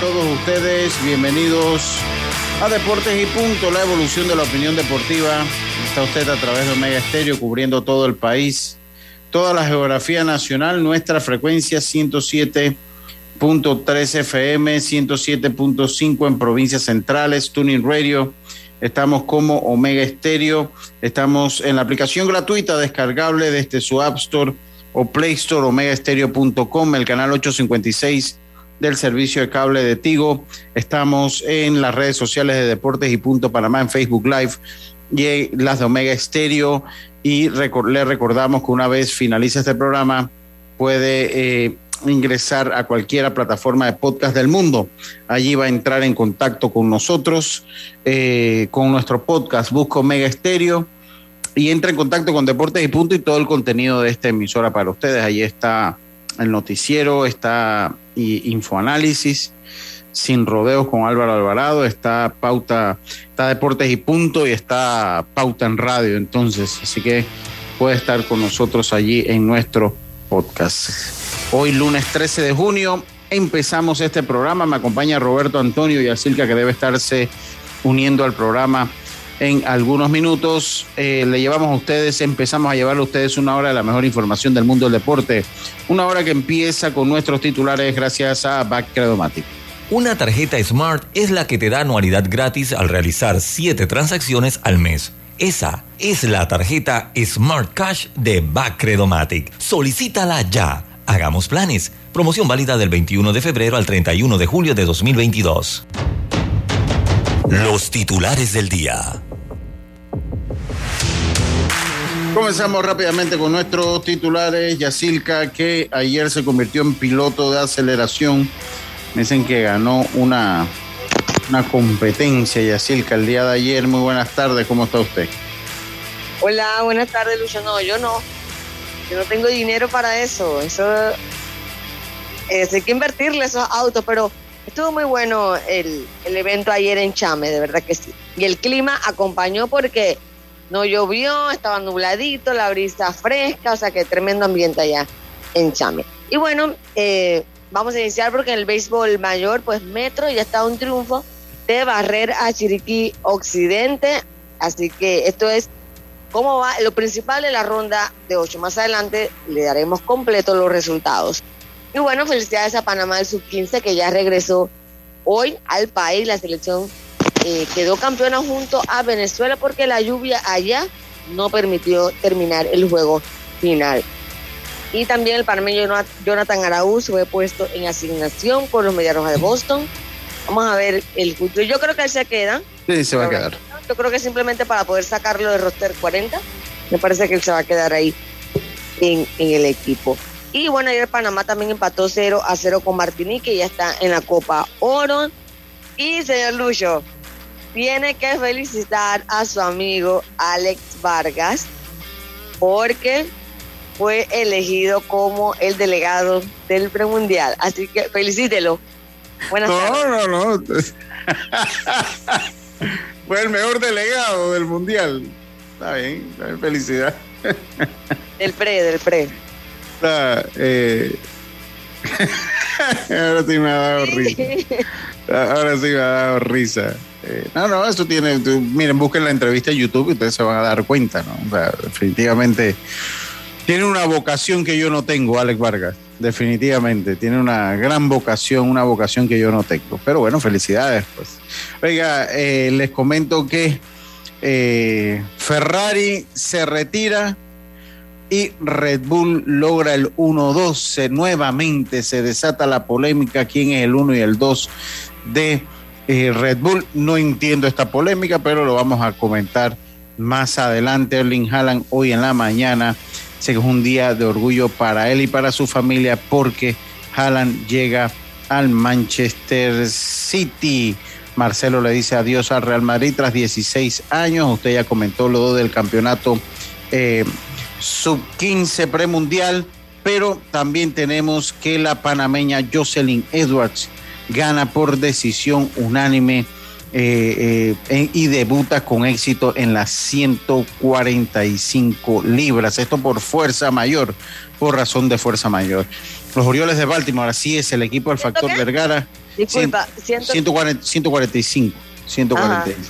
todos ustedes. Bienvenidos a Deportes y Punto, la evolución de la opinión deportiva. Está usted a través de Omega Estéreo cubriendo todo el país, toda la geografía nacional, nuestra frecuencia 107.3 FM, 107.5 en provincias centrales, Tuning Radio. Estamos como Omega Estéreo. Estamos en la aplicación gratuita descargable desde su App Store o Play Store, omegaestereo.com, el canal 856 del servicio de cable de Tigo. Estamos en las redes sociales de Deportes y Punto Panamá en Facebook Live y las de Omega Estéreo. Y le recordamos que una vez finalice este programa, puede eh, ingresar a cualquier plataforma de podcast del mundo. Allí va a entrar en contacto con nosotros, eh, con nuestro podcast. Busca Omega Estéreo y entra en contacto con Deportes y Punto y todo el contenido de esta emisora para ustedes. Allí está el noticiero, está Infoanálisis, Sin Rodeos con Álvaro Alvarado, está Pauta, está Deportes y Punto y está Pauta en Radio. Entonces, así que puede estar con nosotros allí en nuestro podcast. Hoy, lunes 13 de junio, empezamos este programa. Me acompaña Roberto Antonio y Asilca, que debe estarse uniendo al programa en algunos minutos. Eh, le llevamos a ustedes, empezamos a llevarle a ustedes una hora de la mejor información del mundo del deporte. Una hora que empieza con nuestros titulares gracias a Backcredomatic. Una tarjeta Smart es la que te da anualidad gratis al realizar 7 transacciones al mes. Esa es la tarjeta Smart Cash de Backcredomatic. Solicítala ya. Hagamos planes. Promoción válida del 21 de febrero al 31 de julio de 2022. Los titulares del día. Comenzamos rápidamente con nuestros titulares. Yacilca, que ayer se convirtió en piloto de aceleración. Me dicen que ganó una, una competencia, Yacilca, el día de ayer. Muy buenas tardes, ¿cómo está usted? Hola, buenas tardes, Lucho. No, yo no. Yo no tengo dinero para eso. Eso. Es, hay que invertirle esos autos, pero estuvo muy bueno el, el evento ayer en Chame, de verdad que sí. Y el clima acompañó porque no llovió, estaba nubladito, la brisa fresca, o sea que tremendo ambiente allá en Chame. Y bueno, eh, vamos a iniciar porque en el béisbol mayor, pues Metro ya está un triunfo de barrer a Chiriquí Occidente. Así que esto es cómo va lo principal de la ronda de ocho. Más adelante le daremos completo los resultados. Y bueno, felicidades a Panamá del Sub-15 que ya regresó hoy al país. La selección eh, quedó campeona junto a Venezuela porque la lluvia allá no permitió terminar el juego final. Y también el panameño Jonathan Araúz fue puesto en asignación con los Mediarrojas de Boston. Vamos a ver el futuro. Yo creo que él se queda. Sí, se va a quedar. Yo creo que simplemente para poder sacarlo de roster 40, me parece que él se va a quedar ahí en, en el equipo. Y bueno, ayer Panamá también empató 0 a 0 con Martinique, y ya está en la Copa Oro. Y señor Lucho, tiene que felicitar a su amigo Alex Vargas porque fue elegido como el delegado del premundial. Así que felicítelo. Buenas no, no, no. fue el mejor delegado del mundial. Está bien, felicidad. Del pre, del pre. eh... Ahora sí me ha dado risa. Ahora sí me ha dado risa. Eh, no, no, eso tiene. miren, busquen la entrevista en YouTube y ustedes se van a dar cuenta, ¿no? O sea, definitivamente tiene una vocación que yo no tengo, Alex Vargas. Definitivamente, tiene una gran vocación, una vocación que yo no tengo. Pero bueno, felicidades, pues. Oiga, eh, les comento que eh, Ferrari se retira y Red Bull logra el 1-2. Nuevamente se desata la polémica quién es el 1 y el 2 de eh, Red Bull. No entiendo esta polémica, pero lo vamos a comentar más adelante. Erling Haaland hoy en la mañana. Sé que es un día de orgullo para él y para su familia porque Haaland llega al Manchester City. Marcelo le dice adiós al Real Madrid tras 16 años. Usted ya comentó lo del campeonato eh, sub-15 premundial, pero también tenemos que la panameña Jocelyn Edwards gana por decisión unánime eh, eh, y debuta con éxito en las 145 libras. Esto por fuerza mayor, por razón de fuerza mayor. los Orioles de Baltimore, así es, el equipo del Factor Vergara. Disculpa, 140, 145. 145.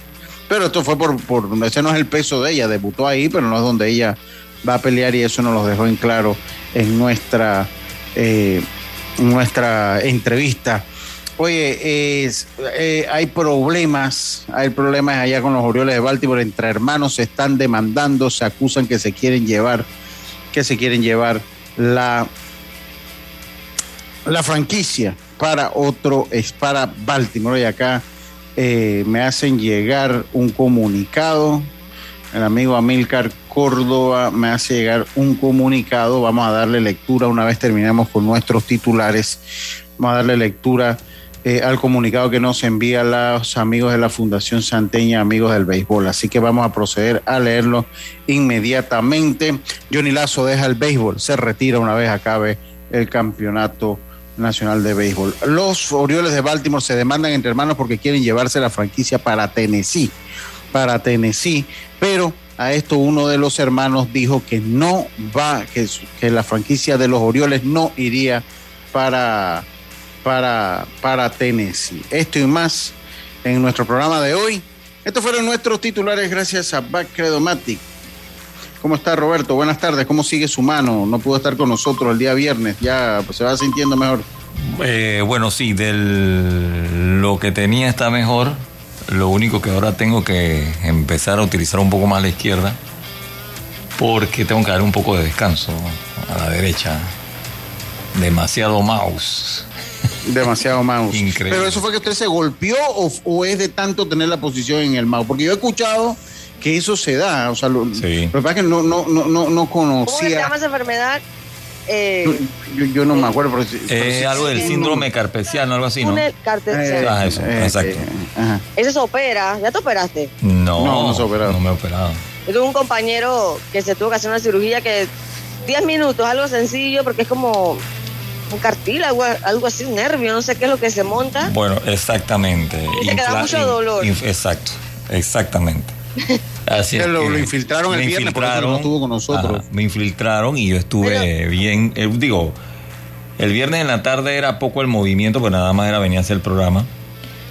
Pero esto fue por, por, ese no es el peso de ella, debutó ahí, pero no es donde ella va a pelear y eso nos lo dejó en claro en nuestra, eh, nuestra entrevista. Oye, eh, hay problemas, hay problemas allá con los Orioles de Baltimore, entre hermanos se están demandando, se acusan que se quieren llevar, que se quieren llevar la, la franquicia para otro, es para Baltimore y acá eh, me hacen llegar un comunicado. El amigo Amilcar Córdoba me hace llegar un comunicado. Vamos a darle lectura una vez terminemos con nuestros titulares. Vamos a darle lectura eh, al comunicado que nos envía los amigos de la Fundación Santeña, amigos del béisbol. Así que vamos a proceder a leerlo inmediatamente. Johnny Lazo deja el béisbol, se retira una vez acabe el campeonato Nacional de Béisbol. Los Orioles de Baltimore se demandan entre hermanos porque quieren llevarse la franquicia para Tennessee, para Tennessee, pero a esto uno de los hermanos dijo que no va, que, que la franquicia de los Orioles no iría para, para, para Tennessee. Esto y más en nuestro programa de hoy. Estos fueron nuestros titulares gracias a Backcredomatic. ¿Cómo está Roberto? Buenas tardes. ¿Cómo sigue su mano? No pudo estar con nosotros el día viernes. Ya se va sintiendo mejor. Eh, bueno, sí, del lo que tenía está mejor. Lo único que ahora tengo que empezar a utilizar un poco más la izquierda porque tengo que dar un poco de descanso a la derecha. Demasiado mouse. Demasiado mouse. Increíble. Pero eso fue que usted se golpeó o, o es de tanto tener la posición en el mouse. Porque yo he escuchado que eso se da. O sea, lo, Sí. lo que pasa es que no, no, no, no, no ¿Cómo se conocía. llama esa enfermedad? Eh, Yo, yo no me acuerdo. Pero, Eh, sí- algo del sí, síndrome carpesiano, algo así, ¿no? cartel- Ah, eso, exacto. ajá. Ese se opera. ¿Ya te operaste? No, No, no se operado. No me he operado. Yo tuve un compañero que se tuvo que hacer una cirugía que 10 minutos, algo sencillo, porque es como un cartílago, algo así, un nervio, no sé qué es lo que se monta. Bueno, exactamente. Dice que da Infla- mucho dolor. exacto, exactamente. Así es lo- que lo infiltraron el viernes, por eso no estuvo con nosotros. ajá, me infiltraron y yo estuve bien. eh, digo, el viernes en la tarde era poco el movimiento, pues nada más era venir a hacer el programa.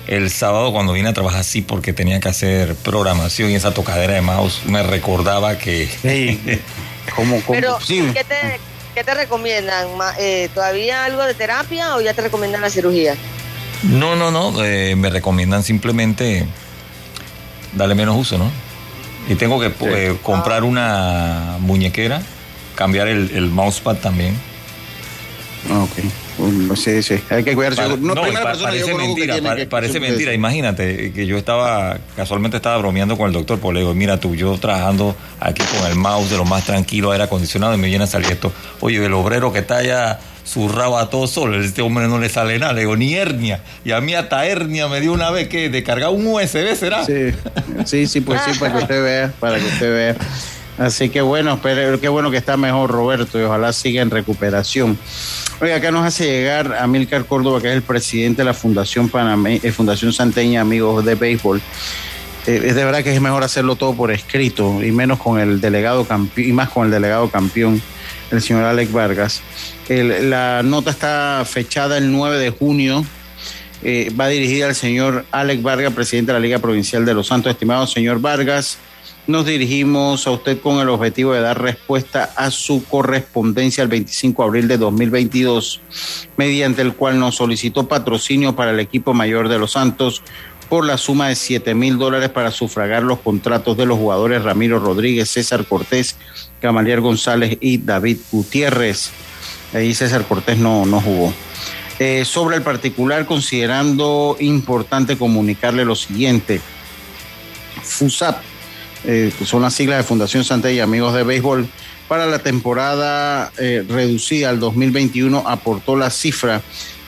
El sábado cuando vine a trabajar sí porque tenía que hacer programación y esa tocadera de mouse me recordaba que Hey, ¿Cómo, cómo? Pero, Sí. ¿qué te, qué te recomiendan? Eh, ¿Todavía algo de terapia o ya te recomiendan la cirugía? No, no, no. eh, me recomiendan simplemente darle menos uso, ¿no? Y tengo que eh, comprar una muñequera, cambiar el, el mousepad también. Ah, Ok. Sí, sí. Hay que cuidarse. Pa- no, no, primera pa- persona parece que mentira, tiene pa- que- parece que- mentira. Imagínate que yo estaba, casualmente estaba bromeando con el doctor, pues le digo, mira tú, yo trabajando aquí con el mouse de lo más tranquilo, aire acondicionado, y me viene a salir esto. Oye, el obrero que está allá zurrado a todo solo, este hombre no le sale nada, le digo, ni hernia. Y a mí hasta hernia me dio una vez que de cargar un USB, ¿será? Sí, sí, sí, pues sí, para que usted vea, para que usted vea. Así que bueno, pero qué bueno que está mejor Roberto y ojalá siga en recuperación. Oiga, acá nos hace llegar Amílcar Córdoba, que es el presidente de la Fundación Paname, eh, Fundación Santeña Amigos de Béisbol. Eh, es de verdad que es mejor hacerlo todo por escrito y menos con el delegado campeón y más con el delegado campeón, el señor Alex Vargas. La nota está fechada el 9 de junio eh, va dirigida al señor Alex Vargas, presidente de la Liga Provincial de Los Santos. Estimado señor Vargas, nos dirigimos a usted con el objetivo de dar respuesta a su correspondencia el 25 de abril de 2022, mediante el cual nos solicitó patrocinio para el equipo mayor de Los Santos por la suma de 7 mil dólares para sufragar los contratos de los jugadores Ramiro Rodríguez, César Cortés, Gamaliel González y David Gutiérrez. Ahí César Cortés no, no jugó. Eh, sobre el particular, considerando importante comunicarle lo siguiente. FUSAP, eh, son las siglas de Fundación Santa y Amigos de Béisbol, para la temporada eh, reducida al 2021 aportó la cifra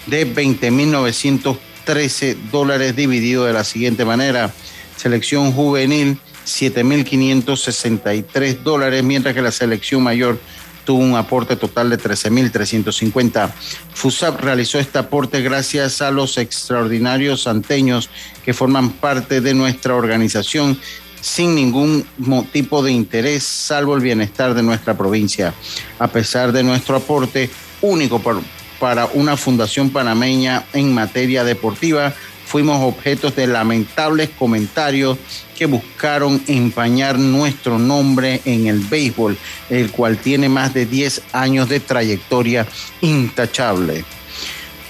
de 20.913 dólares dividido de la siguiente manera. Selección juvenil, 7.563 dólares, mientras que la selección mayor tuvo un aporte total de 13.350. FUSAP realizó este aporte gracias a los extraordinarios santeños que forman parte de nuestra organización sin ningún tipo de interés salvo el bienestar de nuestra provincia. A pesar de nuestro aporte único para una fundación panameña en materia deportiva. Fuimos objetos de lamentables comentarios que buscaron empañar nuestro nombre en el béisbol, el cual tiene más de 10 años de trayectoria intachable.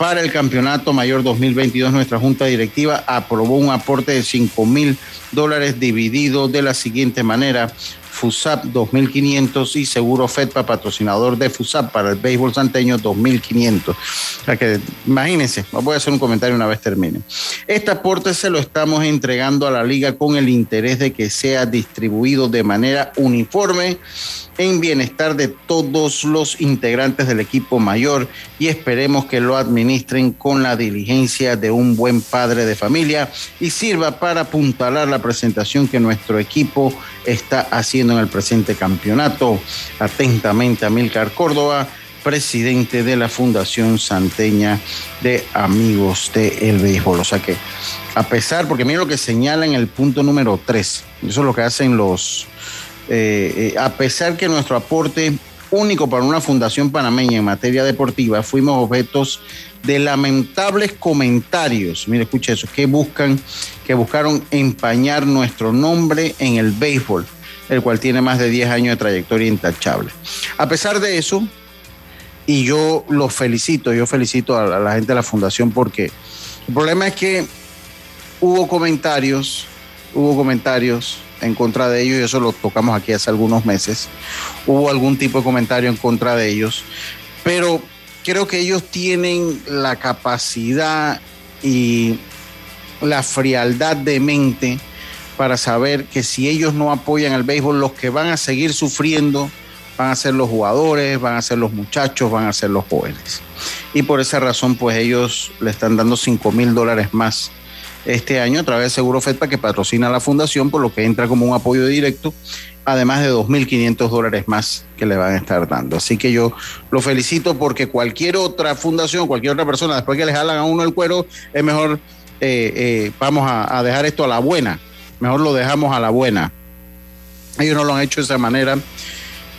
Para el Campeonato Mayor 2022, nuestra Junta Directiva aprobó un aporte de 5 mil dólares dividido de la siguiente manera. FUSAP 2.500 y Seguro FEDPA, patrocinador de FUSAP para el béisbol santeño 2.500. O sea imagínense, voy a hacer un comentario una vez termine. Este aporte se lo estamos entregando a la liga con el interés de que sea distribuido de manera uniforme en bienestar de todos los integrantes del equipo mayor y esperemos que lo administren con la diligencia de un buen padre de familia y sirva para apuntalar la presentación que nuestro equipo está haciendo en el presente campeonato. Atentamente, Amilcar Córdoba, presidente de la Fundación Santeña de Amigos del El Béisbol. O sea que, a pesar, porque miren lo que señala en el punto número 3, eso es lo que hacen los eh, eh, a pesar que nuestro aporte único para una fundación panameña en materia deportiva, fuimos objetos de lamentables comentarios, mire, escuche eso, que buscan, que buscaron empañar nuestro nombre en el béisbol, el cual tiene más de 10 años de trayectoria intachable. A pesar de eso, y yo los felicito, yo felicito a la gente de la fundación porque el problema es que hubo comentarios, hubo comentarios en contra de ellos y eso lo tocamos aquí hace algunos meses. Hubo algún tipo de comentario en contra de ellos, pero creo que ellos tienen la capacidad y la frialdad de mente para saber que si ellos no apoyan el béisbol, los que van a seguir sufriendo van a ser los jugadores, van a ser los muchachos, van a ser los jóvenes. Y por esa razón, pues ellos le están dando 5 mil dólares más este año a través de Seguro FEDPA que patrocina la fundación, por lo que entra como un apoyo directo, además de 2.500 dólares más que le van a estar dando. Así que yo lo felicito porque cualquier otra fundación, cualquier otra persona, después que les jalan a uno el cuero, es mejor, eh, eh, vamos a, a dejar esto a la buena, mejor lo dejamos a la buena. Ellos no lo han hecho de esa manera.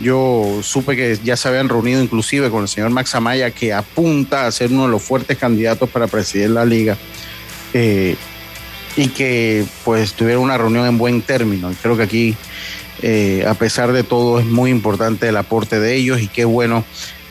Yo supe que ya se habían reunido inclusive con el señor Max Amaya, que apunta a ser uno de los fuertes candidatos para presidir la liga. Eh, y que pues tuvieron una reunión en buen término. Y creo que aquí, eh, a pesar de todo, es muy importante el aporte de ellos y qué bueno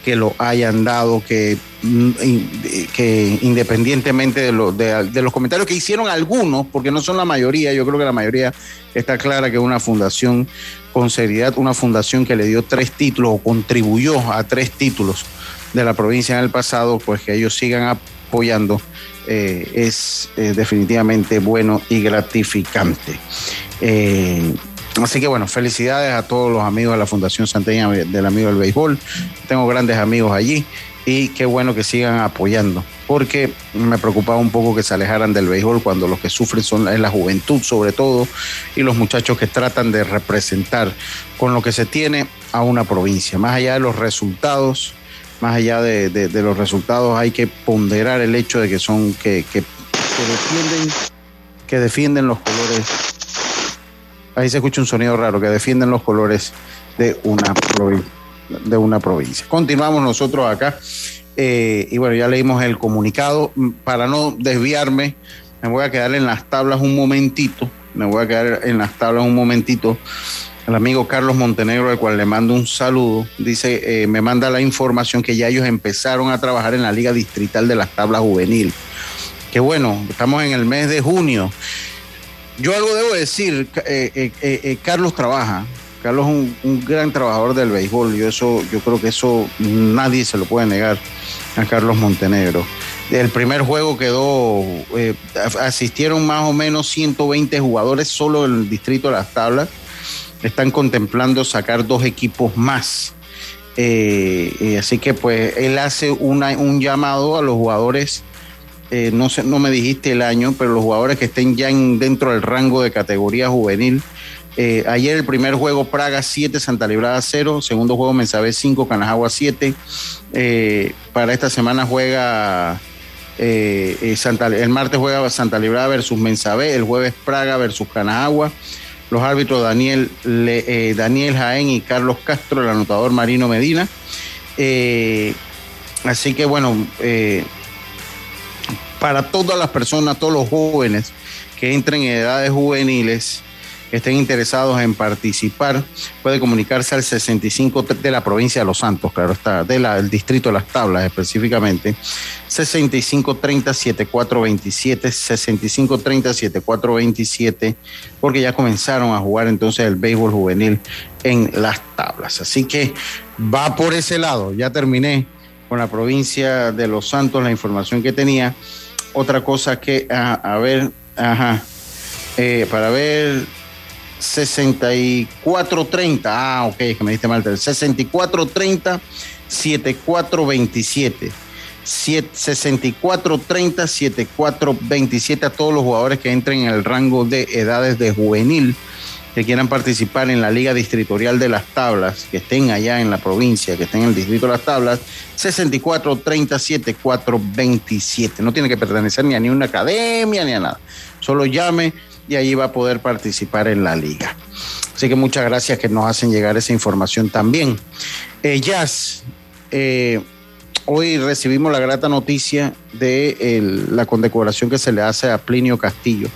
que lo hayan dado, que, que independientemente de, de, los comentarios que hicieron algunos, porque no son la mayoría, yo creo que la mayoría está clara que una fundación con seriedad, una fundación que le dio tres títulos o contribuyó a tres títulos de la provincia en el pasado, pues que ellos sigan apoyando eh, es eh, definitivamente bueno y gratificante. Eh, así que bueno, felicidades a todos los amigos de la Fundación Santeña del Amigo del Béisbol. Tengo grandes amigos allí y qué bueno que sigan apoyando, porque me preocupaba un poco que se alejaran del béisbol cuando los que sufren son es la juventud sobre todo y los muchachos que tratan de representar con lo que se tiene a una provincia. Más allá de los resultados, más allá de, los resultados, hay que ponderar el hecho de que son que, que, defienden que defienden los colores. Ahí se escucha un sonido raro, que defienden los colores de una provincia. De una provincia. Continuamos nosotros acá. Eh, y bueno, ya leímos el comunicado. Para no desviarme, me voy a quedar en las tablas un momentito. Me voy a quedar en las tablas un momentito el amigo Carlos Montenegro, al cual le mando un saludo, dice, eh, me manda la información que ya ellos empezaron a trabajar en la Liga Distrital de las Tablas Juvenil. Que bueno, estamos en el mes de junio. Yo algo debo decir, eh, eh, Carlos trabaja, Carlos es un, gran trabajador del béisbol, yo, eso, yo creo que eso nadie se lo puede negar a Carlos Montenegro. El primer juego quedó, asistieron más o menos 120 jugadores solo en el distrito de las tablas están contemplando sacar dos equipos más. Eh, eh, así que pues él hace una, un llamado a los jugadores, eh, no, sé, no me dijiste el año, pero los jugadores que estén ya dentro del rango de categoría juvenil. Ayer el primer juego Praga 7, Santa Librada 0, segundo juego Mensabé 5, Canajagua 7. para esta semana juega Santa, el martes juega Santa Librada versus Mensabé, el jueves Praga versus Canajagua los árbitros Daniel, eh, Daniel Jaén y Carlos Castro, el anotador Marino Medina. Eh, así que bueno, para todas las personas, todos los jóvenes que entren en edades juveniles, estén interesados en participar, puede comunicarse al 65 de la provincia de Los Santos, claro está, del distrito de Las Tablas específicamente, 6530 7427, 6530 7427, porque ya comenzaron a jugar entonces el béisbol juvenil en Las Tablas. Así que va por ese lado, ya terminé con la provincia de Los Santos la información que tenía. Otra cosa que, a, a ver, ajá, eh, para ver 6430. Ah, ok, que me diste mal. 6430 7427. 6430 7427 a todos los jugadores que entren en el rango de edades de juvenil que quieran participar en la Liga Distritorial de las Tablas, que estén allá en la provincia, que estén en el Distrito de las Tablas, 64 30 74 27. No tiene que pertenecer ni a ni una academia ni a nada. Solo llame y ahí va a poder participar en la liga. Así que muchas gracias que nos hacen llegar esa información también. Jazz, eh, hoy recibimos la grata noticia de la condecoración que se le hace a Plinio Castillo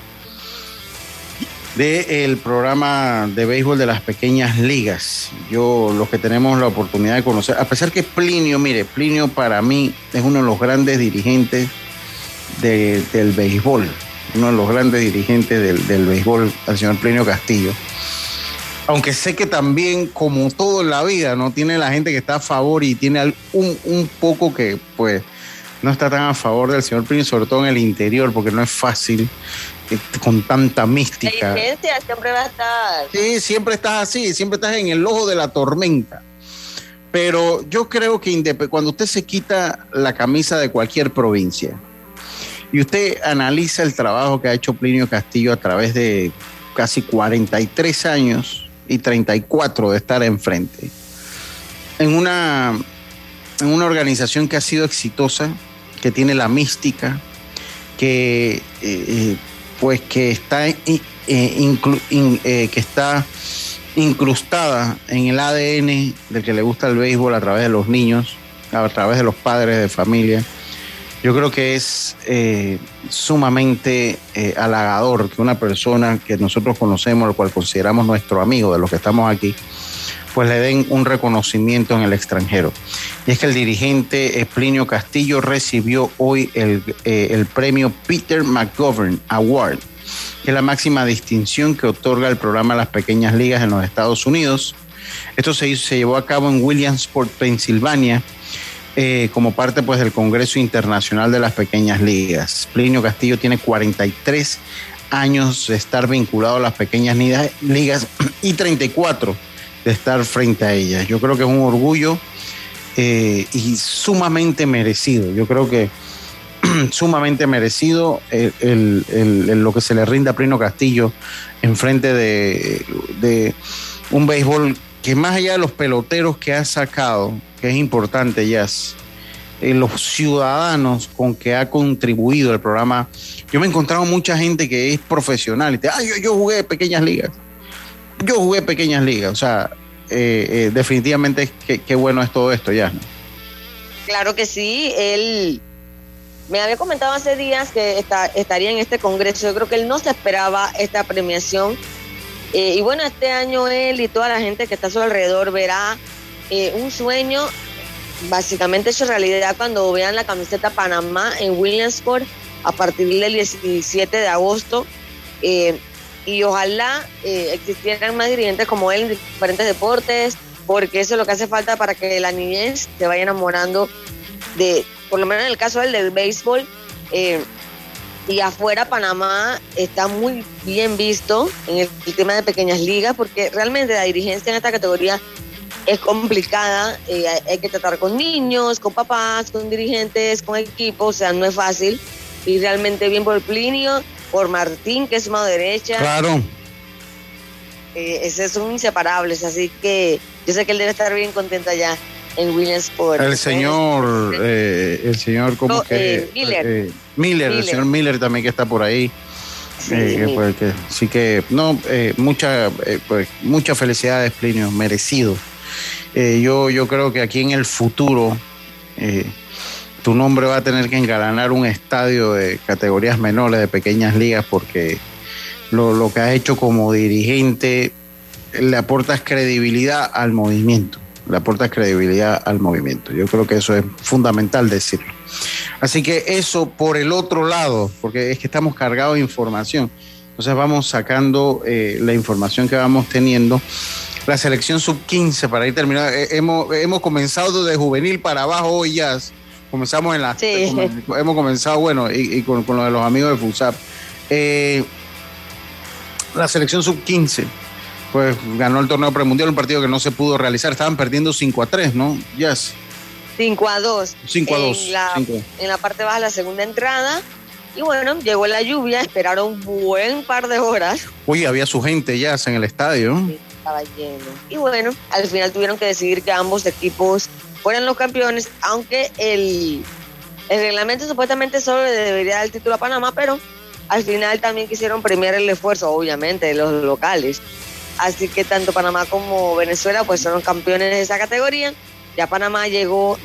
del programa de béisbol de las pequeñas ligas. Yo, los que tenemos la oportunidad de conocer, a pesar que Plinio, mire, Plinio para mí es uno de los grandes dirigentes del béisbol uno de los grandes dirigentes del, del béisbol, el señor Plinio Castillo. Aunque sé que también, como todo en la vida, no tiene la gente que está a favor y tiene un, un poco que, pues, no está tan a favor del señor Plinio, sobre todo en el interior, porque no es fácil eh, con tanta mística. La siempre va a estar. Sí, siempre estás así, siempre estás en el ojo de la tormenta. Pero yo creo que cuando usted se quita la camisa de cualquier provincia, y usted analiza el trabajo que ha hecho Plinio Castillo a través de casi 43 años y 34 de estar enfrente, en una, en una organización que ha sido exitosa, que tiene la mística, que, eh, pues que está, eh, eh, que está incrustada en el ADN del que le gusta el béisbol a través de los niños, a través de los padres de familia yo creo que es eh, sumamente eh, halagador que una persona que nosotros conocemos, el cual consideramos nuestro amigo de los que estamos aquí, pues le den un reconocimiento en el extranjero. Y es que el dirigente Esplinio Castillo recibió hoy el, eh, el premio Peter McGovern Award, que es la máxima distinción que otorga el programa Las Pequeñas Ligas en los Estados Unidos. Esto se, se llevó a cabo en Williamsport, Pensilvania, eh, como parte pues, del Congreso Internacional de las Pequeñas Ligas. Plinio Castillo tiene 43 años de estar vinculado a las pequeñas ligas y 34 de estar frente a ellas. Yo creo que es un orgullo eh, y sumamente merecido. Yo creo que sumamente merecido lo que se le rinde a Plinio Castillo en frente de un béisbol que más allá de los peloteros que ha sacado, es importante, Jazz, eh, los ciudadanos con que ha contribuido el programa. Yo me he encontrado mucha gente que es profesional y te, ah, yo, jugué pequeñas ligas. Yo jugué pequeñas ligas. O sea, eh, eh, definitivamente qué bueno es todo esto, ya. Claro que sí. Él me había comentado hace días que está, estaría en este congreso. Yo creo que él no se esperaba esta premiación. Y bueno, este año él y toda la gente que está a su alrededor verá eh, un sueño básicamente hecho realidad cuando vean la camiseta Panamá en Williamsport a partir del 17 de agosto. Eh, y ojalá eh, existieran más dirigentes como él en diferentes deportes, porque eso es lo que hace falta para que la niñez se vaya enamorando de, por lo menos en el caso del, del béisbol. Y afuera Panamá está muy bien visto en el tema de pequeñas ligas, porque realmente la dirigencia en esta categoría es complicada, eh, hay que tratar con niños, con papás, con dirigentes, con equipos, o sea, no es fácil. Y realmente bien por Plinio, por Martín, que es mano derecha. Claro. Eh, esos son inseparables, así que yo sé que él debe estar bien contento allá en Williamsport. El señor, eh, el señor, ¿cómo que? Miller. Miller. el señor Miller también que está por ahí. Sí, que, así que, no, mucha, pues, muchas felicidades, Plinio, merecido. Eh, yo, yo creo que aquí en el futuro, eh, tu nombre va a tener que engalanar un estadio de categorías menores, de pequeñas ligas, porque lo, lo que has hecho como dirigente le aportas credibilidad al movimiento, le aportas credibilidad al movimiento. Yo creo que eso es fundamental decirlo. Así que eso por el otro lado, porque es que estamos cargados de información. Entonces vamos sacando eh, la información que vamos teniendo. La selección sub-15, para ir terminando, eh, hemos, hemos comenzado de juvenil para abajo hoy ya. Comenzamos en la... Sí. Hemos comenzado, bueno, y, y con, con, lo de los amigos de FUSAP. Eh, la selección sub-15, pues ganó el torneo premundial, un partido que no se pudo realizar. Estaban perdiendo 5 a 3, ¿no? Yes. 5 a 2. 5 a 2. En la, en la parte baja, la segunda entrada. Y bueno, llegó la lluvia, esperaron un buen par de horas. Uy, había su gente ya en el estadio. Sí, estaba lleno. Y bueno, al final tuvieron que decidir que ambos equipos fueran los campeones, aunque el, el reglamento supuestamente solo le debería dar el título a Panamá, pero al final también quisieron premiar el esfuerzo, obviamente, de los locales. Así que tanto Panamá como Venezuela pues son campeones de esa categoría. Ya Panamá llegó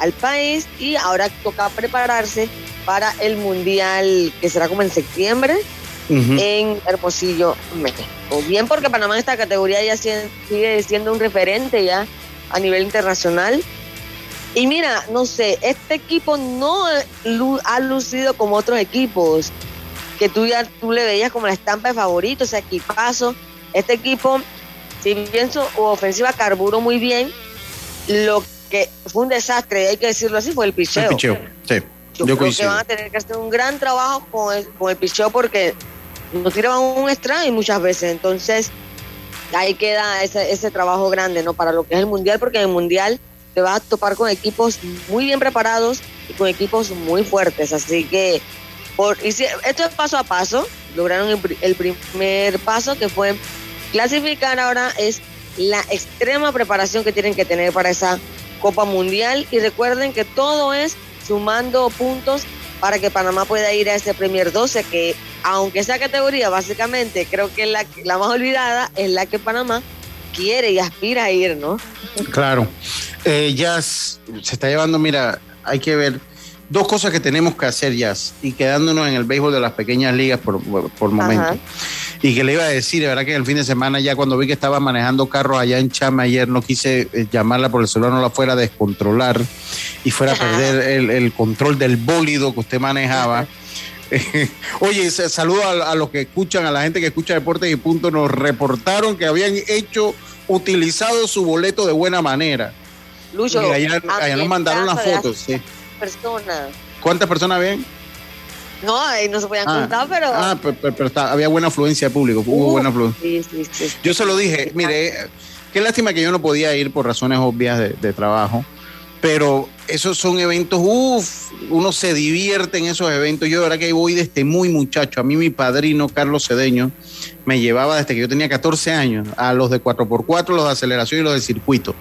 al país y ahora toca prepararse para el mundial que será como en septiembre uh -huh. en Hermosillo, México. Bien porque Panamá en esta categoría ya sigue siendo un referente ya a nivel internacional. Y mira, no sé, este equipo no ha lucido como otros equipos que tú ya tú le veías como la estampa de favorito, ese equipazo. Este equipo, si bien su ofensiva carburó muy bien, lo que fue un desastre, hay que decirlo así, fue el picheo. El picheo, sí. Yo, Yo creo coincido. que van a tener que hacer un gran trabajo con el, con el picheo porque nos tiraban un strike muchas veces. Entonces, ahí queda ese, ese trabajo grande, ¿no? Para lo que es el mundial, porque en el mundial te vas a topar con equipos muy bien preparados y con equipos muy fuertes. Así que por, esto es paso a paso. Lograron el, el primer paso que fue clasificar. Ahora es la extrema preparación que tienen que tener para esa Copa Mundial. Y recuerden que todo es sumando puntos para que Panamá pueda ir a ese Premier 12, que aunque esa categoría básicamente creo que la, la más olvidada, es la que Panamá quiere y aspira a ir, ¿no? Claro. Eh, ya se está llevando, mira, hay que ver dos cosas que tenemos que hacer ya y quedándonos en el béisbol de las pequeñas ligas por, por, momento. Ajá. Y que le iba a decir, de verdad que el fin de semana ya cuando vi que estaba manejando carros allá en Chama ayer, no quise eh, llamarla por el celular, no la fuera a descontrolar y fuera Ajá. a perder el, el, control del bólido que usted manejaba. Oye, saludo a, a, los que escuchan, a la gente que escucha Deportes y Punto, nos reportaron que habían hecho, utilizado su boleto de buena manera. Lucho, y allá, allá nos mandaron las fotos. Sí. Personas. ¿Cuántas personas ven? No, ahí no se podían ah, contar, pero. Ah, pero, pero, pero está, había buena afluencia de público. Hubo uh, buena afluencia. Sí, sí, sí. Yo se lo dije, mire, qué lástima que yo no podía ir por razones obvias de, de trabajo, pero esos son eventos, uff, uno se divierte en esos eventos. Yo de verdad que voy desde muy muchacho. A mí mi padrino, Carlos Cedeño, me llevaba desde que yo tenía 14 años a los de 4x4, los de aceleración y los de circuito.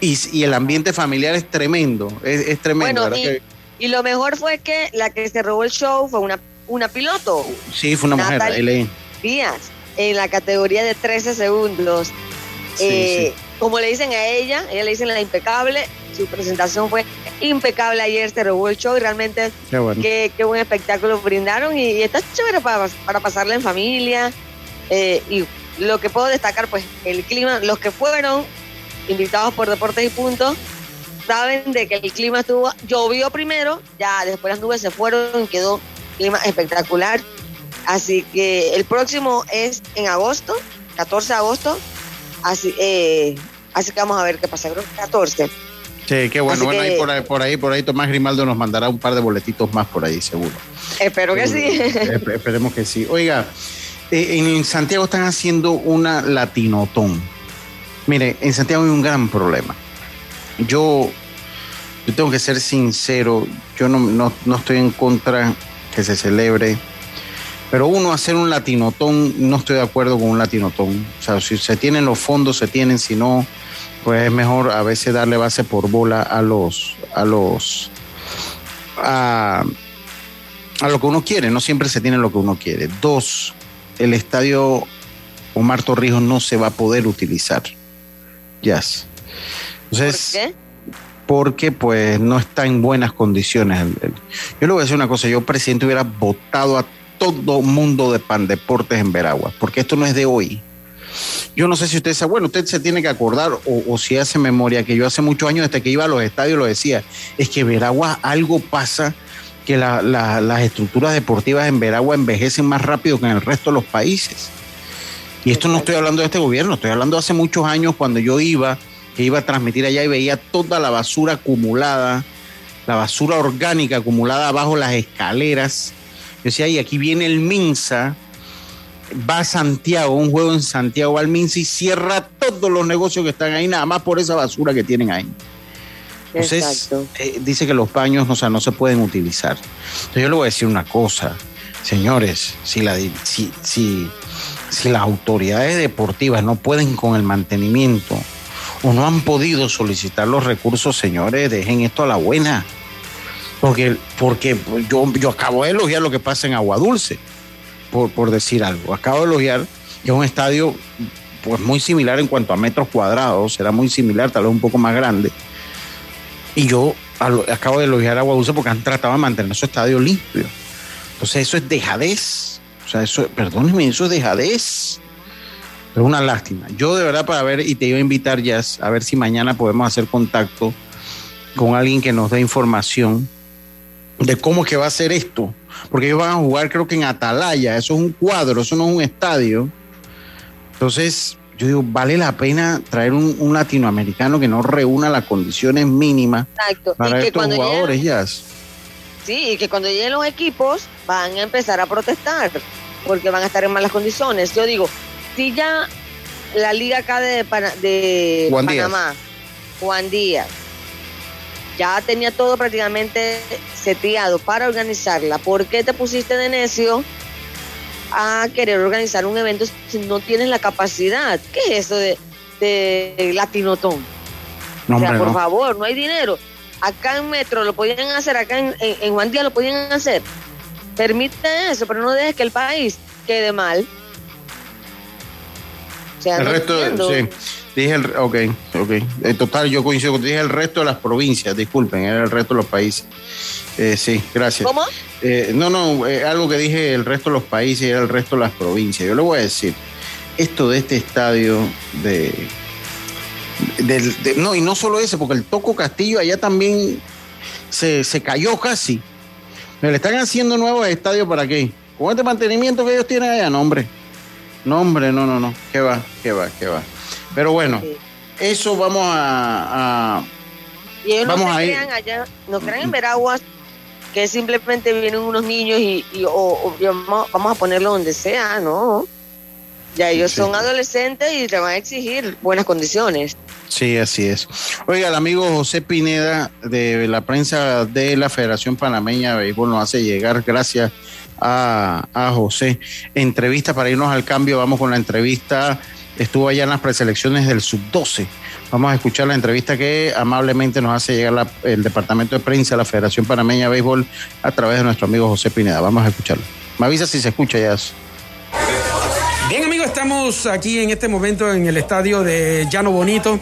Y, y el ambiente familiar es tremendo, es, es tremendo. Bueno, y, que... y, lo mejor fue que la que se robó el show fue una, una piloto. Sí, fue una Natalie mujer, Díaz, en la categoría de 13 segundos. Sí, eh, sí. Como le dicen a ella, ella le dicen la impecable, su presentación fue impecable ayer, se robó el show y realmente qué, bueno. qué, qué buen espectáculo brindaron y, y, está chévere para, para pasarla en familia. Eh, y lo que puedo destacar, pues el clima, los que fueron invitados por Deportes y Puntos, saben de que el clima estuvo, llovió primero, ya después las nubes se fueron, quedó clima espectacular. Así que el próximo es en agosto, 14 de agosto, así, eh, así que vamos a ver qué pasa, creo que 14. Sí, qué bueno. Así bueno, que... ahí por, ahí, por ahí, por ahí Tomás Grimaldo nos mandará un par de boletitos más por ahí, seguro. Espero que sí. Esperemos que sí. Oiga, eh, en Santiago están haciendo una latinotón. Mire, en Santiago hay un gran problema. Yo, yo tengo que ser sincero, yo no, no, no estoy en contra que se celebre, pero uno hacer un latinotón, no estoy de acuerdo con un latinotón. O sea, si se tienen los fondos, se tienen, si no, pues es mejor a veces darle base por bola a los, a los, a, a lo que uno quiere, no siempre se tiene lo que uno quiere. Dos, el estadio Omar Torrijos no se va a poder utilizar. Yes. Entonces, ¿Por qué? porque pues no está en buenas condiciones. Yo le voy a decir una cosa, yo presidente hubiera votado a todo mundo de Pan Deportes en Veragua, porque esto no es de hoy. Yo no sé si usted sabe, bueno, usted se tiene que acordar o, si hace memoria que yo hace muchos años desde que iba a los estadios lo decía, es que Veragua algo pasa que las estructuras deportivas en Veragua envejecen más rápido que en el resto de los países. Y esto no estoy hablando de este gobierno, estoy hablando de hace muchos años cuando yo iba, que iba a transmitir allá y veía toda la basura acumulada, la basura orgánica acumulada abajo las escaleras. Yo decía, y aquí viene el Minsa, va a Santiago, un juego en Santiago, va al Minsa y cierra todos los negocios que están ahí, nada más por esa basura que tienen ahí. Entonces, eh, dice que los paños o sea, no se pueden utilizar. Entonces yo le voy a decir una cosa, señores, si, la, si, si, si las autoridades deportivas no pueden con el mantenimiento o no han podido solicitar los recursos, señores, dejen esto a la buena. Porque, porque yo, yo acabo de elogiar lo que pasa en Agua Dulce, por, por decir algo. Acabo de elogiar que es un estadio pues muy similar en cuanto a metros cuadrados, será muy similar, tal vez un poco más grande y yo acabo de elogiar a Dulce porque han tratado de mantener su estadio limpio. Entonces eso es dejadez. O sea, eso, perdóneme, eso es dejadez. Es una lástima. Yo de verdad para ver, y te iba a invitar ya a ver si mañana podemos hacer contacto con alguien que nos dé información de cómo que va a ser esto. Porque ellos van a jugar creo que en Atalaya, eso es un cuadro, eso no es un estadio. Entonces, yo digo, vale la pena traer un, latinoamericano que no reúna las condiciones mínimas para estos jugadores ya. Sí, y que cuando lleguen los equipos van a empezar a protestar porque van a estar en malas condiciones. Yo digo, si ya la liga acá de, de Panamá, Juan Díaz, ya tenía todo prácticamente seteado para organizarla, ¿por qué te pusiste de necio a querer organizar un evento si no tienes la capacidad. ¿Qué es eso de, de Latinotón? No, o sea, por favor, no hay dinero. Acá en Metro lo podían hacer, acá en, en, Juan Díaz lo podían hacer. Permite eso, pero no dejes que el país quede mal. O sea, el resto, sí. Dije el, ok, ok. En total, yo coincido con dije el resto de las provincias, disculpen, era el resto de los países. Eh, sí, gracias. ¿Cómo? Eh, no, no, eh, algo que dije el resto de los países era el resto de las provincias. Yo le voy a decir, esto de este estadio de, no, y no solo ese, porque el Toco Castillo allá también se, cayó casi. Le están haciendo nuevos estadios para qué? Con este mantenimiento que ellos tienen allá, no, hombre. No, hombre, no, no, no. ¿Qué va? ¿Qué va? ¿Qué va? Pero bueno, eso vamos a. y ellos vamos no a ir. allá, no crean en Veraguas que simplemente vienen unos niños y, o, vamos a ponerlo donde sea, ¿no? Ya ellos son adolescentes y te van a exigir buenas condiciones. Sí, así es. Oiga, el amigo José Pineda de la prensa de la Federación Panameña de Béisbol nos hace llegar, gracias a, a José. Entrevista para irnos al cambio, vamos con la entrevista estuvo allá en las preselecciones del sub-12. Vamos a escuchar la entrevista que amablemente nos hace llegar el Departamento de Prensa de la Federación Panameña de Béisbol a través de nuestro amigo José Pineda. Vamos a escucharlo. Me avisa si se escucha ya. Bien, amigos, estamos aquí en este momento en el estadio de Llano Bonito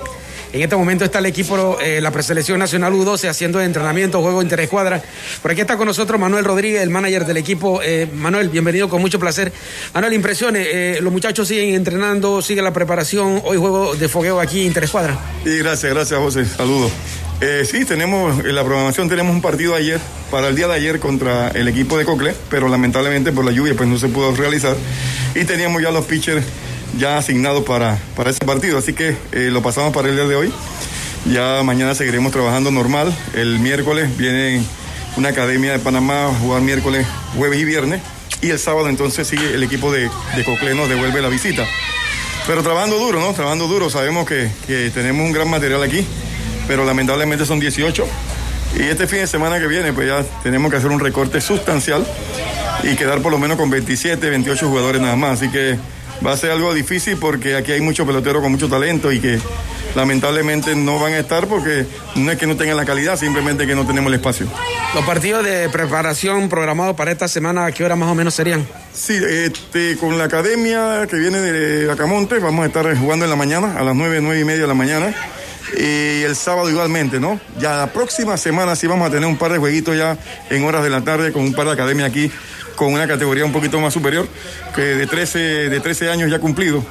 en este momento está el equipo, eh, la preselección nacional U12 haciendo entrenamiento, juego interescuadra. Por aquí está con nosotros Manuel Rodríguez, el manager del equipo. Eh, Manuel, bienvenido con mucho placer. Manuel, impresiones, eh, los muchachos siguen entrenando, sigue la preparación. Hoy juego de fogueo aquí interescuadra. Sí, gracias, gracias José. Saludos. sí, tenemos en la programación tenemos un partido ayer, para el día de ayer contra el equipo de Cocle, pero lamentablemente por la lluvia pues no se pudo realizar. Y teníamos ya los pitchers ya asignado para, para ese partido, así que eh, lo pasamos para el día de hoy. Ya mañana seguiremos trabajando normal. El miércoles viene una academia de Panamá a jugar miércoles, jueves y viernes. Y el sábado entonces sigue el equipo de, de nos devuelve la visita. Pero trabajando duro, ¿no? Trabajando duro. Sabemos que, que tenemos un gran material aquí, pero lamentablemente son 18. Y este fin de semana que viene, pues ya tenemos que hacer un recorte sustancial y quedar por lo menos con 27, 28 jugadores nada más. Así que va a ser algo difícil porque aquí hay muchos peloteros con mucho talento y que lamentablemente no van a estar porque no es que no tengan la calidad, simplemente que no tenemos el espacio. ¿Los partidos de preparación programados para esta semana a qué hora más o menos serían? Sí, este, con la academia que viene de Acamonte, vamos a estar jugando en la mañana, a las nueve, nueve y media de la mañana. y el sábado igualmente, ¿no? Ya la próxima semana sí vamos a tener un par de jueguitos ya en horas de la tarde con un par de academias aquí con una categoría un poquito más superior, que de 13, de 13 años ya cumplido,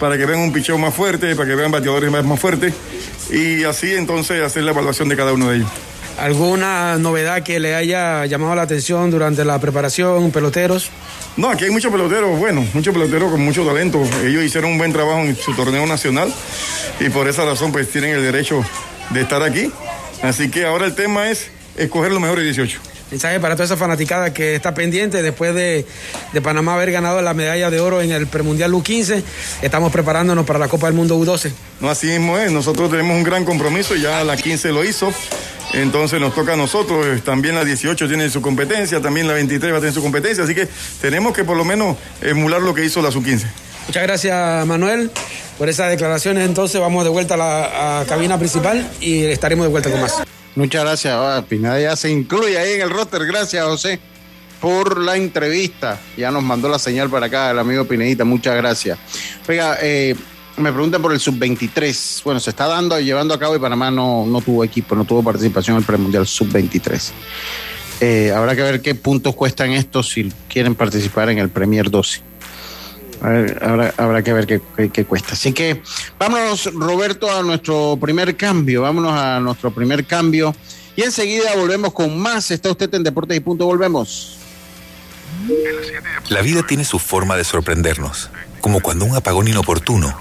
para que vean un picheo más fuerte, para que vean bateadores más, más fuertes y así entonces hacer la evaluación de cada uno de ellos. ¿Alguna novedad que le haya llamado la atención durante la preparación, peloteros? No, aquí hay muchos peloteros buenos, muchos peloteros con mucho talento. Ellos hicieron un buen trabajo en su torneo nacional y por esa razón pues tienen el derecho de estar aquí. Así que ahora el tema es escoger los mejores 18. Mensaje para toda esa fanaticada que está pendiente después de, de Panamá haber ganado la medalla de oro en el premundial U15. Estamos preparándonos para la Copa del Mundo U12. No, así mismo es. Nosotros tenemos un gran compromiso. Ya la 15 lo hizo. Entonces nos toca a nosotros, también la 18 tiene su competencia, también la 23 va a tener su competencia, así que tenemos que por lo menos emular lo que hizo la sub-15. Muchas gracias Manuel por esas declaraciones, entonces vamos de vuelta a la a cabina principal y estaremos de vuelta con más. Muchas gracias, ah, Pineda ya se incluye ahí en el roster, gracias José por la entrevista, ya nos mandó la señal para acá el amigo Pinedita, muchas gracias. Oiga, eh, me preguntan por el sub-23. Bueno, se está dando y llevando a cabo y Panamá no, no tuvo equipo, no tuvo participación en el premundial sub-23. Eh, habrá que ver qué puntos cuestan estos si quieren participar en el Premier 12. A ver, habrá, habrá, que ver qué, qué, qué, cuesta. Así que vámonos, Roberto, a nuestro primer cambio. Vámonos a nuestro primer cambio. Y enseguida volvemos con más. Está usted en Deportes y Punto. Volvemos. La vida tiene su forma de sorprendernos, como cuando un apagón inoportuno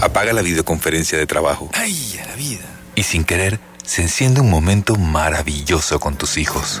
apaga la videoconferencia de trabajo. ¡Ay, a la vida! Y sin querer, se enciende un momento maravilloso con tus hijos.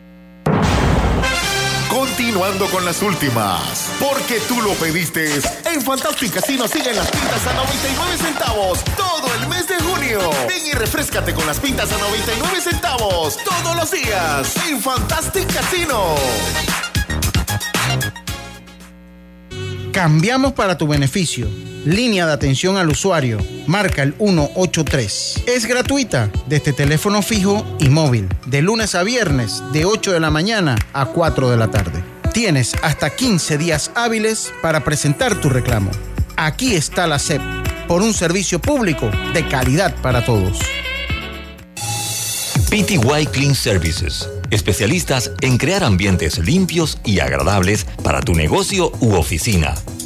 Con las últimas, porque tú lo pediste. En Fantastic Casino siguen las pintas a 99 centavos todo el mes de junio. Ven y refrescate con las pintas a 99 centavos todos los días en Fantastic Casino. Cambiamos para tu beneficio. Línea de atención al usuario. Marca el 183. Es gratuita desde teléfono fijo y móvil. De lunes a viernes, de 8 de la mañana a 4 de la tarde. Tienes hasta 15 días hábiles para presentar tu reclamo. Aquí está la SEP, por un servicio público de calidad para todos. PTY Clean Services, especialistas en crear ambientes limpios y agradables para tu negocio u oficina.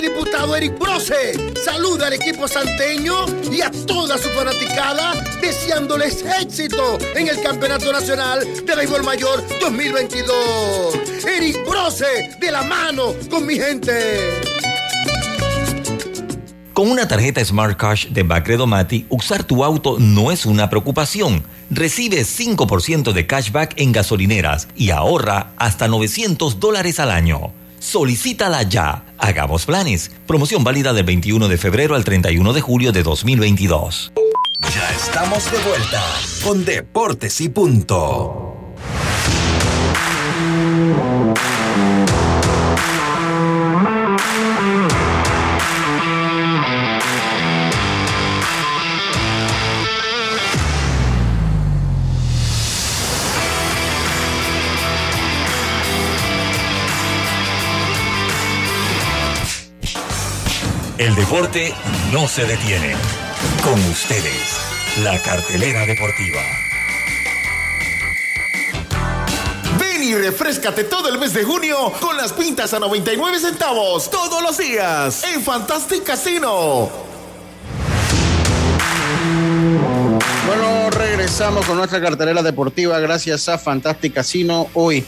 Diputado Eric Brose saluda al equipo santeño y a toda su fanaticada deseándoles éxito en el Campeonato Nacional de Béisbol Mayor 2022. Eric Brose de la mano con mi gente. Con una tarjeta Smart Cash de Bacredomati, usar tu auto no es una preocupación. Recibe 5% de cashback en gasolineras y ahorra hasta 900 dólares al año. Solicítala ya. Hagamos planes. Promoción válida del 21 de febrero al 31 de julio de 2022. Ya estamos de vuelta con Deportes y Punto. El deporte no se detiene. Con ustedes, la cartelera deportiva. Ven y refrescate todo el mes de junio con las pintas a 99 centavos todos los días en Fantastic Casino. Bueno, regresamos con nuestra cartelera deportiva gracias a Fantastic Casino. Hoy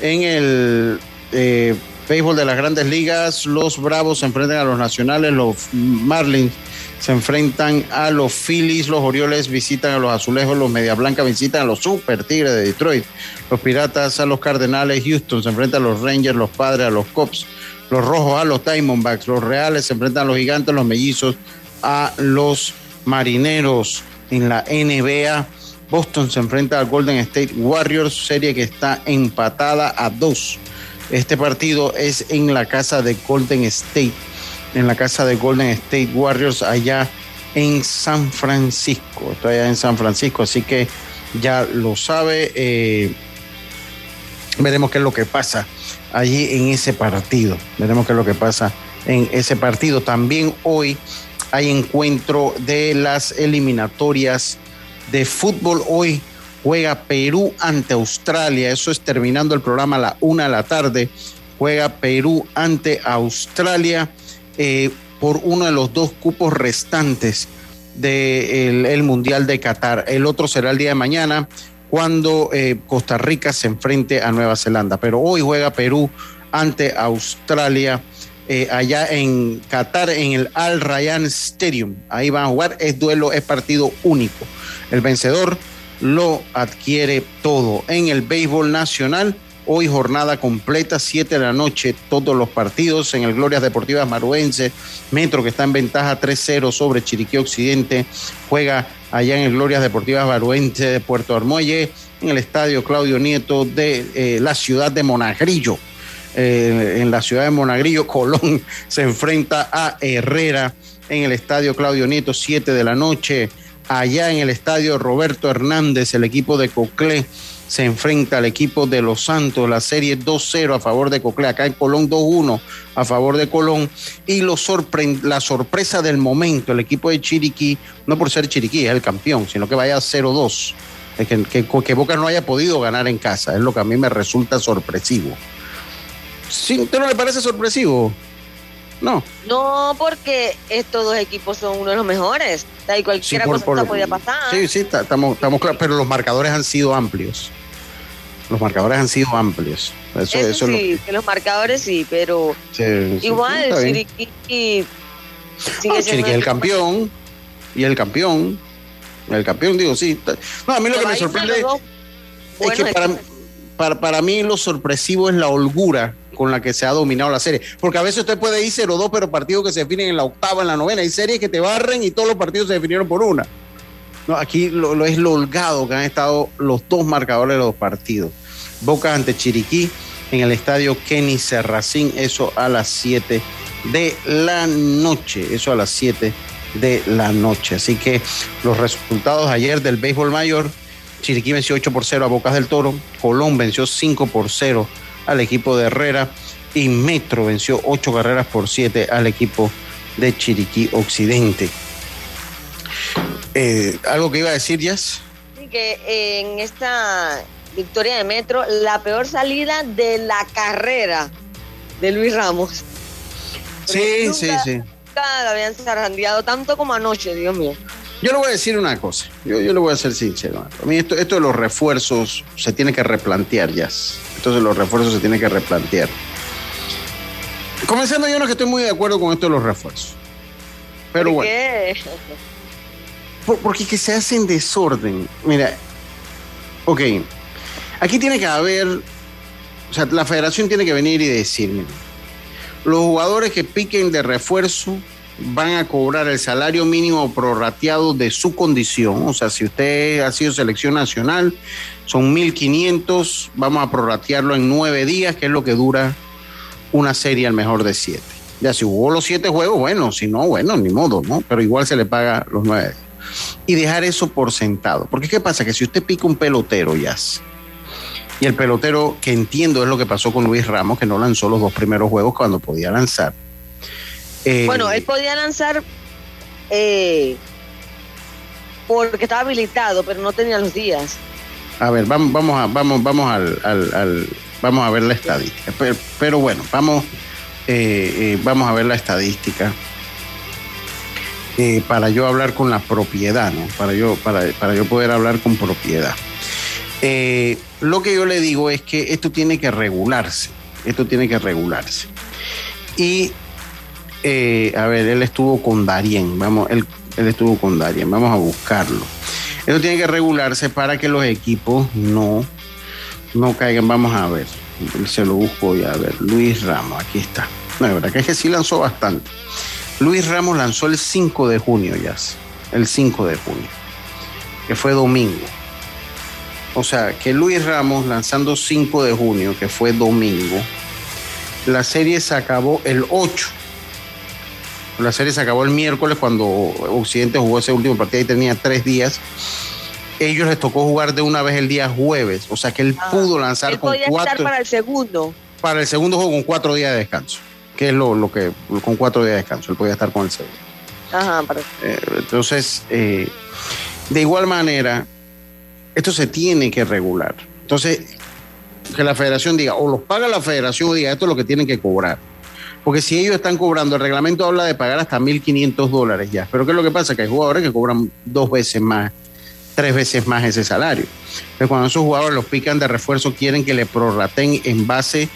En el eh, béisbol de las grandes ligas, los Bravos se enfrentan a los Nacionales, los Marlins se enfrentan a los Phillies, los Orioles visitan a los Azulejos, los Media Blanca visitan a los Super Tigres de Detroit, los Piratas a los Cardenales, Houston se enfrentan a los Rangers, los Padres a los Cops, los Rojos a los Diamondbacks, los Reales se enfrentan a los Gigantes, los Mellizos a los Marineros en la NBA. Boston se enfrenta al Golden State Warriors, serie que está empatada a dos. Este partido es en la casa de Golden State en la casa de Golden State Warriors allá en San Francisco. Estoy allá en San Francisco, así que ya lo sabe. Eh, veremos qué es lo que pasa allí en ese partido. Veremos qué es lo que pasa en ese partido. También hoy hay encuentro de las eliminatorias de fútbol. Hoy juega Perú ante Australia. Eso es terminando el programa a la una de la tarde. Juega Perú ante Australia. Eh, por uno de los dos cupos restantes del Mundial de Qatar. El otro será el día de mañana cuando eh, Costa Rica se enfrente a Nueva Zelanda. Pero hoy juega Perú ante Australia. Eh, allá en Qatar, en el Al Rayyan Stadium. Ahí van a jugar, es duelo, es partido único. El vencedor lo adquiere todo. En el béisbol nacional, Hoy jornada completa, 7 de la noche, todos los partidos en el Glorias Deportivas Maruense. Metro que está en ventaja 3-0 sobre Chiriquí Occidente. Juega allá en el Glorias Deportivas Maruense de Puerto Armuelle, en el Estadio Claudio Nieto de eh, la ciudad de Monagrillo. Eh, en la ciudad de Monagrillo, Colón se enfrenta a Herrera en el Estadio Claudio Nieto, 7 de la noche. Allá en el Estadio Roberto Hernández, el equipo de Coclé se enfrenta al equipo de Los Santos, la serie 2-0 a favor de Coclé, acá en Colón 2-1 a favor de Colón, y lo la sorpresa del momento, el equipo de Chiriquí, no por ser Chiriquí, es el campeón, sino que vaya 0-2, que, Boca no haya podido ganar en casa, es lo que a mí me resulta sorpresivo. ¿Sí? ¿Usted no le parece sorpresivo? No. No, porque estos dos equipos son uno de los mejores. Y cualquiera cosa podía pasar. Sí, sí, estamos, estamos claros, pero los marcadores han sido amplios. Los marcadores han sido amplios. Eso, sí, que los marcadores sí, pero igual Chiriquí sigue Chiriquí es el campeón y el campeón. El campeón, digo, sí. No, a mí lo que me sorprende es que para, para, para mí lo sorpresivo es la holgura con la que se ha dominado la serie. Porque a veces usted puede ir 0-2, pero partidos que se definen en la octava, en la novena. Hay series que te barren y todos los partidos se definieron por una. No, aquí lo, es lo holgado que han estado los dos marcadores de los partidos. Boca ante Chiriquí en el estadio Kenny Serracín, eso a las 7 de la noche. Eso a las 7 de la noche. Así que los resultados ayer del béisbol mayor, Chiriquí venció 8 por 0 a Bocas del Toro, Colón venció 5 por 0 al equipo de Herrera y Metro venció ocho carreras por siete al equipo de Chiriquí Occidente. Eh, ¿Algo que iba a decir, Jess? Sí, que en esta victoria de Metro, la peor salida de la carrera de Luis Ramos. Sí, sí, sí. Nunca habían zarandeado tanto como anoche, Dios mío. Yo le voy a decir una cosa, yo, yo le voy a ser sincero. A mí esto, esto de los refuerzos se tiene que replantear, Jazz entonces los refuerzos se tienen que replantear. Comenzando yo no que estoy muy de acuerdo con esto de los refuerzos. Pero ¿Por bueno. Qué? porque que se hacen desorden. Mira, ok, aquí tiene que haber, o sea, la federación tiene que venir y decirme, los jugadores que piquen de refuerzo van a cobrar el salario mínimo prorrateado de su condición. O sea, si usted ha sido selección nacional, son 1.500, vamos a prorratearlo en nueve días, que es lo que dura una serie al mejor de siete. Ya si jugó los siete juegos, bueno, si no, bueno, ni modo, ¿no? Pero igual se le paga los nueve. Y dejar eso por sentado. Porque ¿qué pasa? Que si usted pica un pelotero, ya y el pelotero, que entiendo es lo que pasó con Luis Ramos, que no lanzó los dos primeros juegos cuando podía lanzar. Eh, bueno, él podía lanzar eh, porque estaba habilitado, pero no tenía los días. A ver, vamos, vamos a, vamos, vamos al, vamos a ver la estadística. Pero, bueno, vamos, eh, vamos a ver la estadística. Para yo hablar con la propiedad, ¿no? Para yo, para, para yo poder hablar con propiedad. Lo que yo le digo es que esto tiene que regularse, esto tiene que regularse. Y, eh, a ver, él estuvo con Darien, vamos, él, estuvo con Darien, vamos a buscarlo. Esto tiene que regularse para que los equipos no, no caigan, vamos a ver, se lo busco ya, a ver, Luis Ramos, aquí está. No, la verdad que es que sí lanzó bastante. Luis Ramos lanzó el 5 de junio ya, el 5 de junio, que fue domingo. O sea, que Luis Ramos lanzando 5 de junio, que fue domingo, la serie se acabó el 8. La serie se acabó el miércoles cuando Occidente jugó ese último partido y tenía tres días. Ellos les tocó jugar de una vez el día jueves, o sea que él Ah, pudo lanzar Él con podía estar cuatro para el segundo. para el segundo juego con cuatro días de descanso, que es lo, lo que con cuatro días de descanso él podía estar con el segundo. Ajá, para Eh, entonces, eh, de igual manera, esto se tiene que regular. Entonces, que la federación diga, o los paga la federación o diga, esto es lo que tienen que cobrar. Porque si ellos están cobrando, el reglamento habla de pagar hasta 1.500 dólares ya. Pero ¿qué es lo que pasa? Que hay jugadores que cobran dos veces más, tres veces más ese salario. Entonces, cuando esos jugadores los pican de refuerzo, quieren que le prorraten en base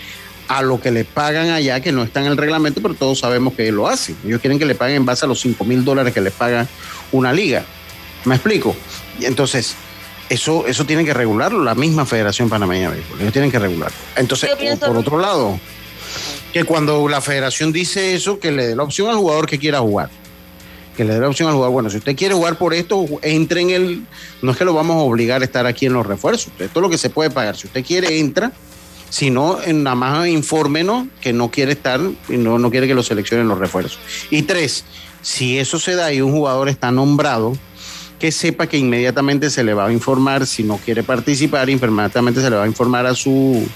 a lo que le pagan allá, que no está en el reglamento, pero todos sabemos que lo hacen. Ellos quieren que le paguen en base a los 5 mil dólares que le paga una liga. ¿Me explico? Y entonces, eso, eso tiene que regularlo la misma Federación Panameña de Béisbol. Ellos tienen que regularlo. Entonces, por otro lado, que cuando la federación dice eso, que le dé la opción al jugador que quiera jugar. Que le dé la opción al jugador. Bueno, si usted quiere jugar por esto, entre en el. No es que lo vamos a obligar a estar aquí en los refuerzos. Esto es lo que se puede pagar. Si usted quiere, entra. Si no, nada más infórmenos que no quiere estar y no, no quiere que lo seleccionen los refuerzos. Y tres, si eso se da y un jugador está nombrado, que sepa que inmediatamente se le va a informar si no quiere participar, inmediatamente se le va a informar a su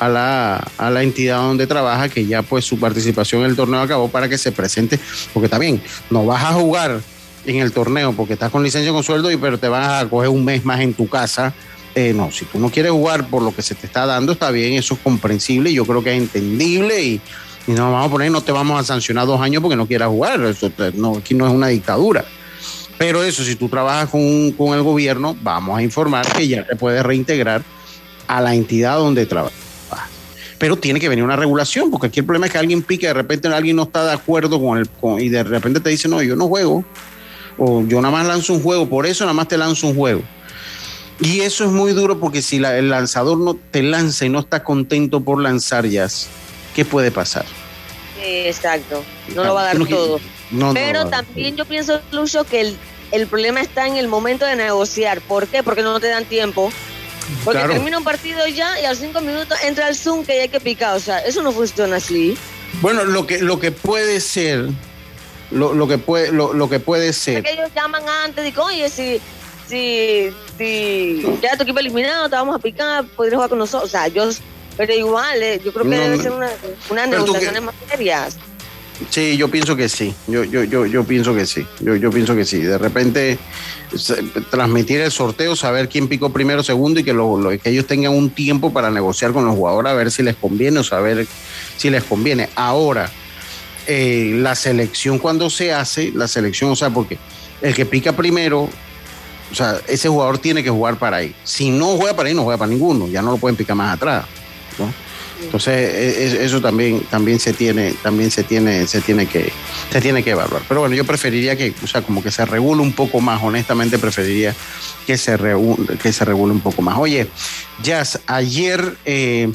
a la, a la entidad donde trabaja que ya pues su participación en el torneo acabó para que se presente, porque también no vas a jugar en el torneo porque estás con licencia con sueldo y pero te vas a coger un mes más en tu casa. Eh, no, si tú no quieres jugar por lo que se te está dando, está bien, eso es comprensible, yo creo que es entendible y, no vamos a poner, no te vamos a sancionar dos años porque no quieras jugar, eso no, aquí no es una dictadura. Pero eso, si tú trabajas con, con el gobierno, vamos a informar que ya te puedes reintegrar a la entidad donde trabajas. Pero tiene que venir una regulación, porque aquí el problema es que alguien pique, de repente alguien no está de acuerdo con el, con- y de repente te dice, no, yo no juego, o yo nada más lanzo un juego, por eso nada más te lanzo un juego. Y eso es muy duro porque si la- el lanzador no te lanza y no está contento por lanzar jazz, ¿qué puede pasar? Exacto. No lo va a dar no todo. No, Pero también yo pienso, Lucho, que el, el problema está en el momento de negociar. ¿Por qué? Porque no te dan tiempo. Porque Claro. termina un partido ya y a los cinco minutos entra el Zoom que ya hay que picar. O sea, eso no funciona así. Bueno, lo que, lo que puede ser, lo, lo que puede, lo, lo que puede ser. Porque ellos llaman antes y dicen, oye, si, si, si ya tu equipo eliminado, te vamos a picar, podrías jugar con nosotros. O sea, yo, pero igual, eh, yo creo que No, debe ser una, unas negociaciones más serias. Sí, yo pienso que sí. Yo, yo, yo, yo pienso que sí. Yo, yo pienso que sí. De repente transmitir el sorteo, saber quién picó primero, segundo y que, lo- que ellos tengan un tiempo para negociar con los jugadores a ver si les conviene o saber si les conviene. Ahora, eh, la selección cuando se hace, la selección, o sea, porque el que pica primero, o sea, ese jugador tiene que jugar para ahí. Si no juega para ahí, no juega para ninguno. Ya no lo pueden picar más atrás. ¿no? Entonces e- e- eso también también se tiene también se tiene se tiene que se tiene que evaluar. Pero bueno, yo preferiría que o sea como que se regule un poco más. Honestamente preferiría que se regule, que se regule un poco más. Oye, Jazz, ayer eh,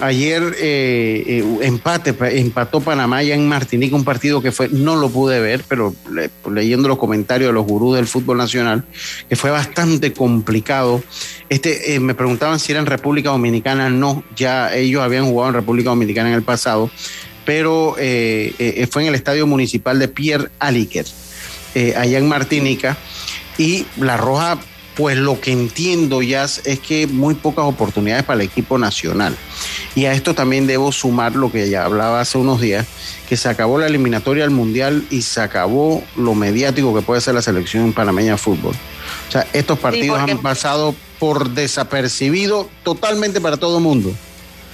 Ayer eh, eh, empate, empató Panamá ya en Martinica, un partido que fue, no lo pude ver, pero le- leyendo los comentarios de los gurús del fútbol nacional, que fue bastante complicado. Este, eh, me preguntaban si era en República Dominicana, no, ya ellos habían jugado en República Dominicana en el pasado, pero fue en el estadio municipal de Pierre Aliquer, allá en Martinica, y la Roja, pues lo que entiendo ya es que muy pocas oportunidades para el equipo nacional. Y a esto también debo sumar lo que ya hablaba hace unos días, que se acabó la eliminatoria al Mundial y se acabó lo mediático que puede ser la selección panameña de fútbol. O sea, estos partidos han pasado por desapercibido totalmente para todo el mundo.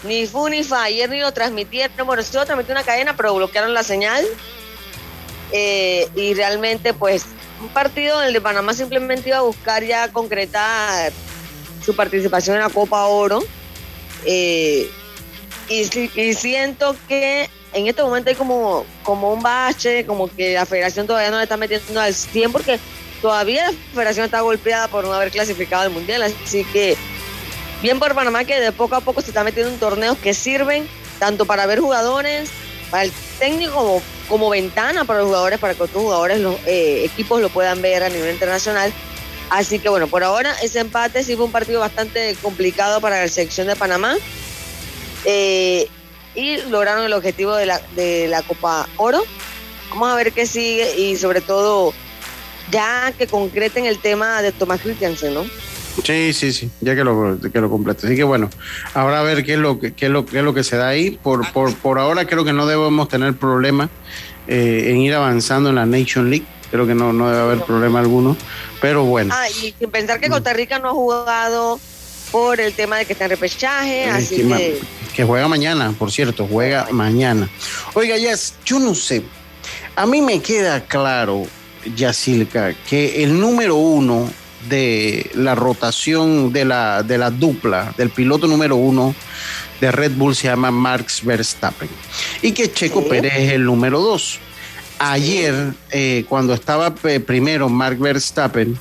Ni fu ni fa, ayer ni lo transmitieron, bueno, sí lo transmitió una cadena, pero bloquearon la señal. Eh, y realmente, pues, un partido en el de Panamá simplemente iba a buscar ya concretar su participación en la Copa Oro. Eh, y, y, siento que en este momento hay como, como un bache, como que la federación todavía no le está metiendo al 100 porque todavía la federación está golpeada por no haber clasificado al mundial. Así que bien por Panamá que de poco a poco se está metiendo en torneos que sirven tanto para ver jugadores, para el técnico como, ventana para los jugadores, para que otros jugadores, los eh, equipos lo puedan ver a nivel internacional. Así que bueno, por ahora ese empate sí fue un partido bastante complicado para la selección de Panamá. Eh, y lograron el objetivo de la, de la Copa Oro. Vamos a ver qué sigue y sobre todo ya que concreten el tema de Tomás Christiansen, ¿no? Sí, sí, sí, ya que lo, que lo complete. Así que bueno, ahora a ver qué es lo que, qué es lo, qué es lo que se da ahí. Por, por, por ahora creo que no debemos tener problema eh, en ir avanzando en la Nation League. Creo que no, no debe haber problema alguno. Pero bueno. Ah, y sin pensar que Costa Rica no ha jugado por el tema de que está en repechaje, así que, que... juega mañana, por cierto, juega mañana. Oiga, Jess, yo no sé. A mí me queda claro, Yacilca, que el número uno de la rotación de la, de la dupla, del piloto número uno de Red Bull se llama Marx Verstappen y que Checo Pérez es el número dos. Ayer, eh, cuando estaba primero Mark Verstappen,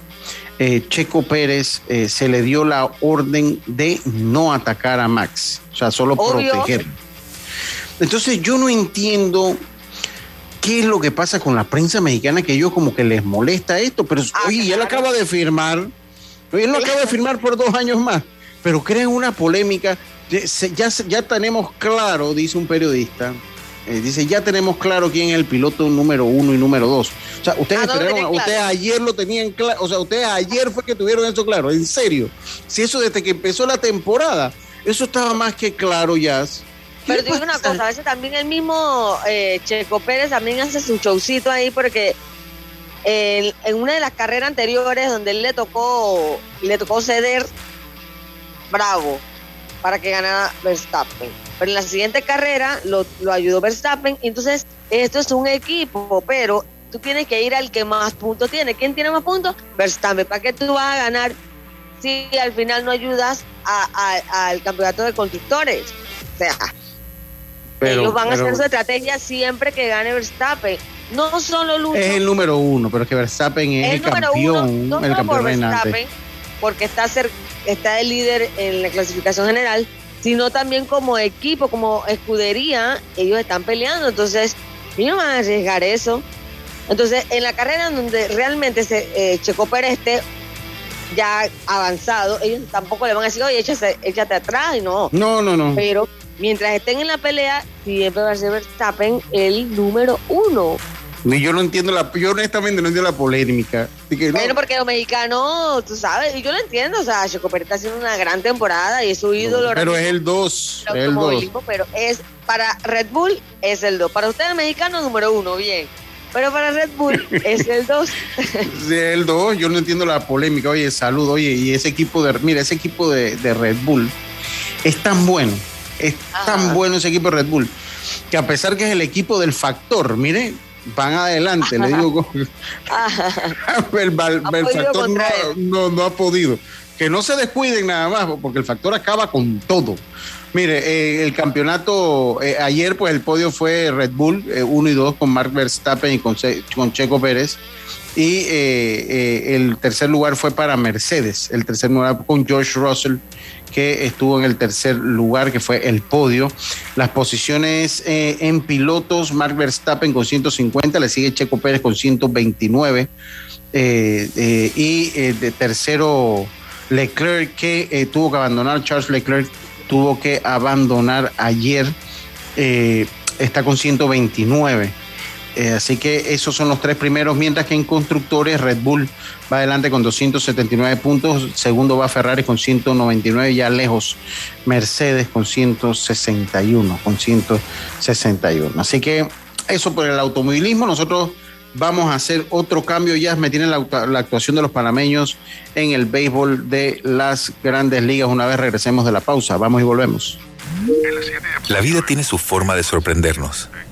eh, Checo Pérez eh, se le dio la orden de no atacar a Max, o sea, solo proteger. Entonces yo no entiendo qué es lo que pasa con la prensa mexicana que ellos como que les molesta esto, pero Ah, oye, ya lo acaba de firmar, oye, él lo acaba de firmar por dos años más, pero crean una polémica, ya, ya, tenemos claro, dice un periodista, eh, dice, ya tenemos claro quién es el piloto número uno y número dos. O sea, ustedes esperaron, ustedes claro. ayer lo tenían claro, o sea, ustedes ayer fue que tuvieron eso claro, en serio. Si eso desde que empezó la temporada, eso estaba más que claro ya. Pero digo una cosa, a veces también el mismo eh, Checo Pérez también hace su showcito ahí porque en, en una de las carreras anteriores donde él le tocó, le tocó ceder, bravo, para que ganara Verstappen. Pero en la siguiente carrera lo, lo ayudó Verstappen. Entonces, esto es un equipo, pero tú tienes que ir al que más puntos tiene. ¿Quién tiene más puntos? Verstappen. ¿Para qué tú vas a ganar si al final no ayudas al campeonato de constructores? O sea, Pero- ellos van a hacer su estrategia siempre que gane Verstappen. No solo Lucho, Es el número uno, pero es que Verstappen es el, el campeón, uno, no el por campeón reinante. Verstappen, porque está, cer- está el líder en la clasificación general, sino también como equipo, como escudería, ellos están peleando. Entonces, ellos van a arriesgar eso. Entonces, en la carrera donde realmente se, eh, Checo Pérez esté ya avanzado, ellos tampoco le van a decir, oye, échate, échate atrás, y no. No, no, no. Pero mientras estén en la pelea, siempre va a ser Verstappen el número uno. Ni yo no entiendo la, yo honestamente no entiendo la polémica. De que no, Bueno, porque los mexicanos, tú sabes, y yo lo entiendo, o sea, Checo Pérez está haciendo una gran temporada y es su ídolo. pero es el 2, del el 2. automovilismo, pero es para Red Bull es el 2. Para ustedes mexicano número uno, bien. Pero para Red Bull es el 2. El 2, yo no entiendo la polémica. Oye, salud, oye, y ese equipo de, mira, ese equipo de, de Red Bull es tan bueno, es tan bueno ese equipo de Red Bull, que a pesar que es el equipo del factor, mire, van adelante, le digo, el, el factor no, no, no ha podido. Que no se descuiden nada más, porque el factor acaba con todo. Mire, eh, el campeonato, eh, ayer pues el podio fue Red Bull, 1 y 2 con Mark Verstappen y con, con Checo Pérez. Y eh, eh, el tercer lugar fue para Mercedes, el tercer lugar con George Russell, que estuvo en el tercer lugar, que fue el podio. Las posiciones eh, en pilotos, Mark Verstappen con 150, le sigue Checo Pérez con 129. eh, eh, y de tercero Leclerc, que tuvo que abandonar, Charles Leclerc tuvo que abandonar ayer, está con 129. Eh, así que esos son los tres primeros, mientras que en constructores Red Bull va adelante con 279 puntos, segundo va Ferrari con 199, ya lejos Mercedes con 161, con 161. Así que eso por el automovilismo, nosotros vamos a hacer otro cambio, ya me tienen la, la actuación de los panameños en el béisbol de las grandes ligas una vez regresemos de la pausa, vamos y volvemos. La vida tiene su forma de sorprendernos,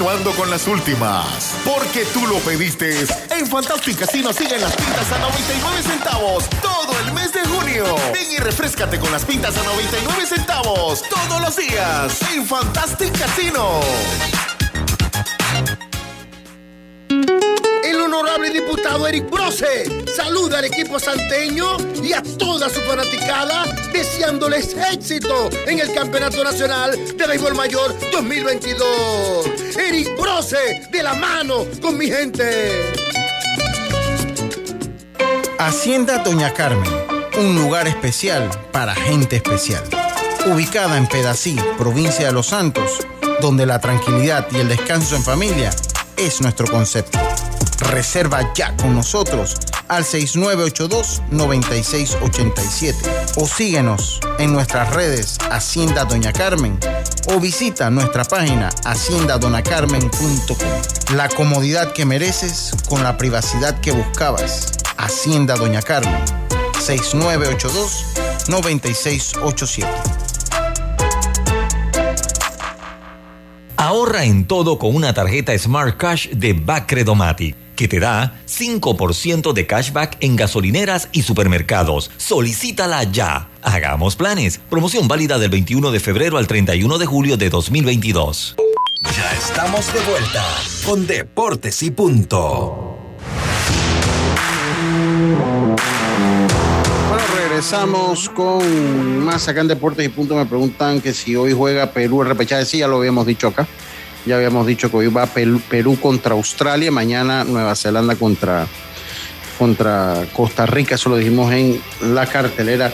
Continuando con las últimas, porque tú lo pediste. En Fantastic Casino siguen las pintas a 99 centavos todo el mes de junio. Ven y refrescate con las pintas a 99 centavos todos los días en Fantastic Casino. Honorable diputado Eric Brose saluda al equipo santeño y a toda su fanaticada deseándoles éxito en el Campeonato Nacional de Béisbol Mayor 2022. Eric Brose de la mano con mi gente. Hacienda Doña Carmen, un lugar especial para gente especial. Ubicada en Pedací, provincia de Los Santos, donde la tranquilidad y el descanso en familia es nuestro concepto. Reserva ya con nosotros al 6982-9687 o síguenos en nuestras redes Hacienda Doña Carmen o visita nuestra página haciendadonacarmen.com. La comodidad que mereces con la privacidad que buscabas. Hacienda Doña Carmen 6982-9687. Ahorra en todo con una tarjeta Smart Cash de Bacredomatic que te da 5% de cashback en gasolineras y supermercados. Solicítala ya. Hagamos planes. Promoción válida del 21 de febrero al 31 de julio de 2022. Ya estamos de vuelta con Deportes y Punto. Bueno, regresamos con más acá en Deportes y Punto. Me preguntan que si hoy juega Perú el repechaje. Sí, ya lo habíamos dicho acá. Ya habíamos dicho que hoy va Perú, contra Australia, mañana Nueva Zelanda contra, contra Costa Rica. Eso lo dijimos en la cartelera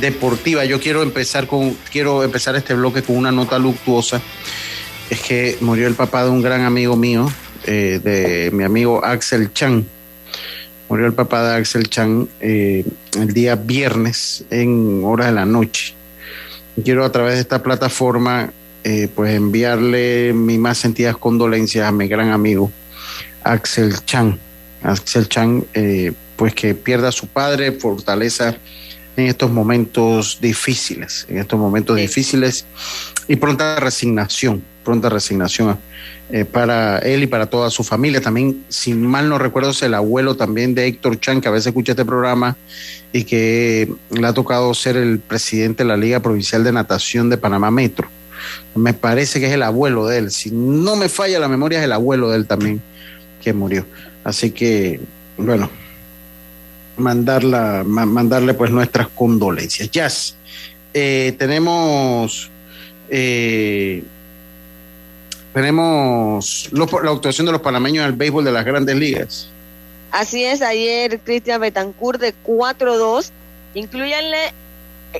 deportiva. Yo quiero empezar con, quiero empezar este bloque con una nota luctuosa. Es que murió el papá de un gran amigo mío, eh, de mi amigo Axel Chan. Murió el papá de Axel Chan eh, el día viernes en horas de la noche. Quiero a través de esta plataforma eh, pues enviarle mis más sentidas condolencias a mi gran amigo Axel Chan. Axel Chan, eh, pues que pierda a su padre, fortaleza en estos momentos difíciles, en estos momentos difíciles y pronta resignación, pronta resignación eh, para él y para toda su familia. También, si mal no recuerdo, es el abuelo también de Héctor Chan, que a veces escucha este programa y que le ha tocado ser el presidente de la Liga Provincial de Natación de Panamá Metro me parece que es el abuelo de él. Si no me falla la memoria, es el abuelo de él también que murió. Así que, bueno, mandarla, mandarle pues nuestras condolencias. Jazz, eh, tenemos, eh, tenemos la actuación de los panameños en el béisbol de las grandes ligas. Así es, ayer Cristian Betancourt de 4-2, incluyanle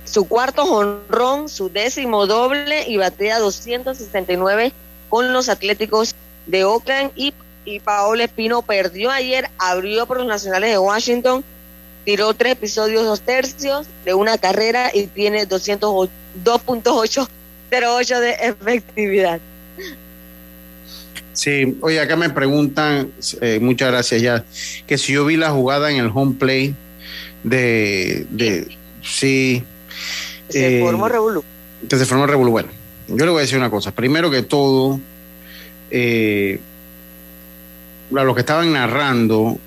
su cuarto jonrón, su décimo doble y batea 269 con los Atléticos de Oakland y, y Paolo Espino perdió ayer, abrió por los Nacionales de Washington, tiró tres episodios, dos tercios de una carrera y tiene 2.808 de efectividad. Sí, oye, acá me preguntan, eh, muchas gracias ya, que si yo vi la jugada en el home play de, de sí, se formó Revolú. Que se formó Revolú. Bueno, yo le voy a decir una cosa. Primero que todo, eh, lo que estaban narrando,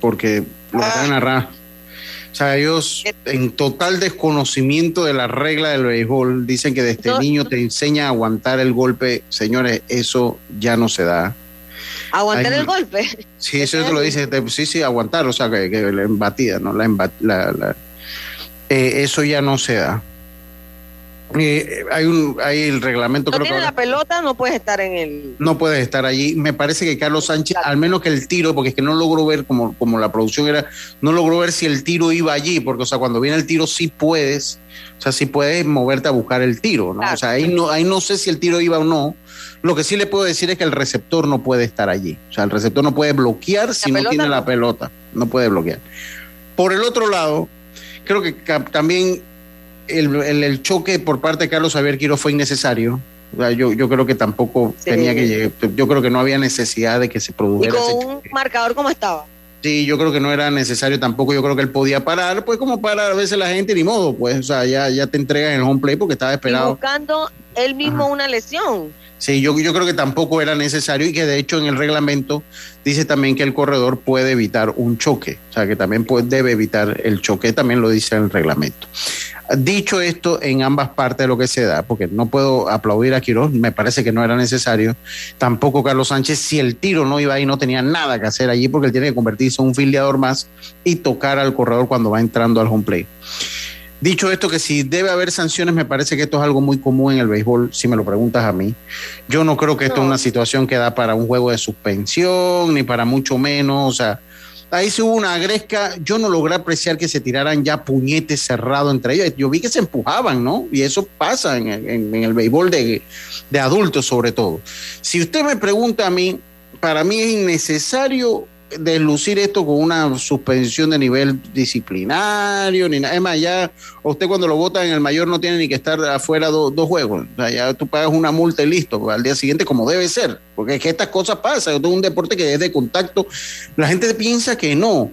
porque lo que estaban narrando, o sea, ellos en total desconocimiento de la regla del béisbol dicen que desde niño te enseña a aguantar el golpe. Señores, eso ya no se da. ¿Aguantar el golpe? Sí, eso lo dice. Sí, sí, aguantar, o sea, que, la embatida, ¿no? La, la, la eh, eso ya no se da. Eh, hay un hay el reglamento No creo tiene que la pelota, no puedes estar en el. no puedes estar allí. Me parece que Carlos Sánchez, al menos que el tiro, porque es que no logró ver como, como la producción era, no logró ver si el tiro iba allí, porque o sea, cuando viene el tiro sí puedes, o sea, sí puedes moverte a buscar el tiro, ¿no? O sea, ahí no, ahí no sé si el tiro iba o no. Lo que sí le puedo decir es que el receptor no puede estar allí. O sea, el receptor no puede bloquear si no tiene la pelota. No puede bloquear. Por el otro lado, creo que también el, el- el choque por parte de Carlos Javier Quiroz fue innecesario. O sea, yo, yo creo que tampoco Sí. tenía que llegar. Yo creo que no había necesidad de que se Y produjera ese con un marcador como estaba. Sí, yo creo que no era necesario tampoco. Yo creo que él podía parar, pues como para a veces la gente, ni modo, pues, o sea, ya, ya te entregan en el home play porque estaba Y esperado. buscando él mismo una lesión. Sí, yo, yo creo que tampoco era necesario y que de hecho en el reglamento dice también que el corredor puede evitar un choque, o sea, que también puede, debe evitar el choque, también lo dice el reglamento. Dicho esto, en ambas partes de lo que se da, porque no puedo aplaudir a Quiroz, me parece que no era necesario, tampoco Carlos Sánchez, si el tiro no iba ahí, no tenía nada que hacer allí porque él tiene que convertirse en un filiador más y tocar al corredor cuando va entrando al home play. Dicho esto, que si debe haber sanciones, me parece que esto es algo muy común en el béisbol, si me lo preguntas a mí. Yo no creo que esto es una situación que da para un juego de suspensión, ni para mucho menos. O sea, ahí se hubo una gresca. Yo no logré apreciar que se tiraran ya puñetes cerrados entre ellos. Yo vi que se empujaban, ¿no? Y eso pasa en el, en- béisbol de, de adultos, sobre todo. Si usted me pregunta a mí, para mí es innecesario deslucir esto con una suspensión de nivel disciplinario, ni nada. Es más, ya usted cuando lo vota en el mayor no tiene ni que estar afuera do- dos juegos. O sea, ya tú pagas una multa y listo, al día siguiente como debe ser. Porque es que estas cosas pasan. Esto es un deporte que es de contacto. La gente piensa que no.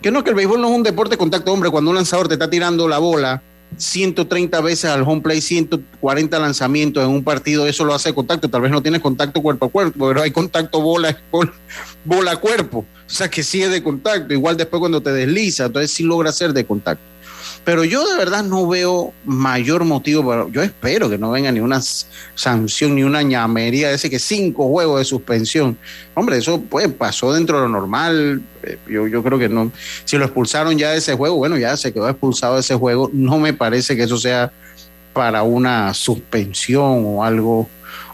Que no, que el béisbol no es un deporte de contacto. Hombre, cuando un lanzador te está tirando la bola 130 veces al home play, 140 lanzamientos en un partido, eso lo hace de contacto. Tal vez no tienes contacto cuerpo a cuerpo, pero hay contacto bola, bola, a cuerpo. O sea que sí es de contacto. Igual después cuando te desliza, entonces sí logra ser de contacto. Pero yo de verdad no veo mayor motivo para. Yo espero que no venga ni una sanción ni una ñamería de ese que cinco juegos de suspensión. Hombre, eso pues pasó dentro de lo normal. Eh, Yo, yo creo que no. Si lo expulsaron ya de ese juego, bueno, ya se quedó expulsado de ese juego. No me parece que eso sea para una suspensión o algo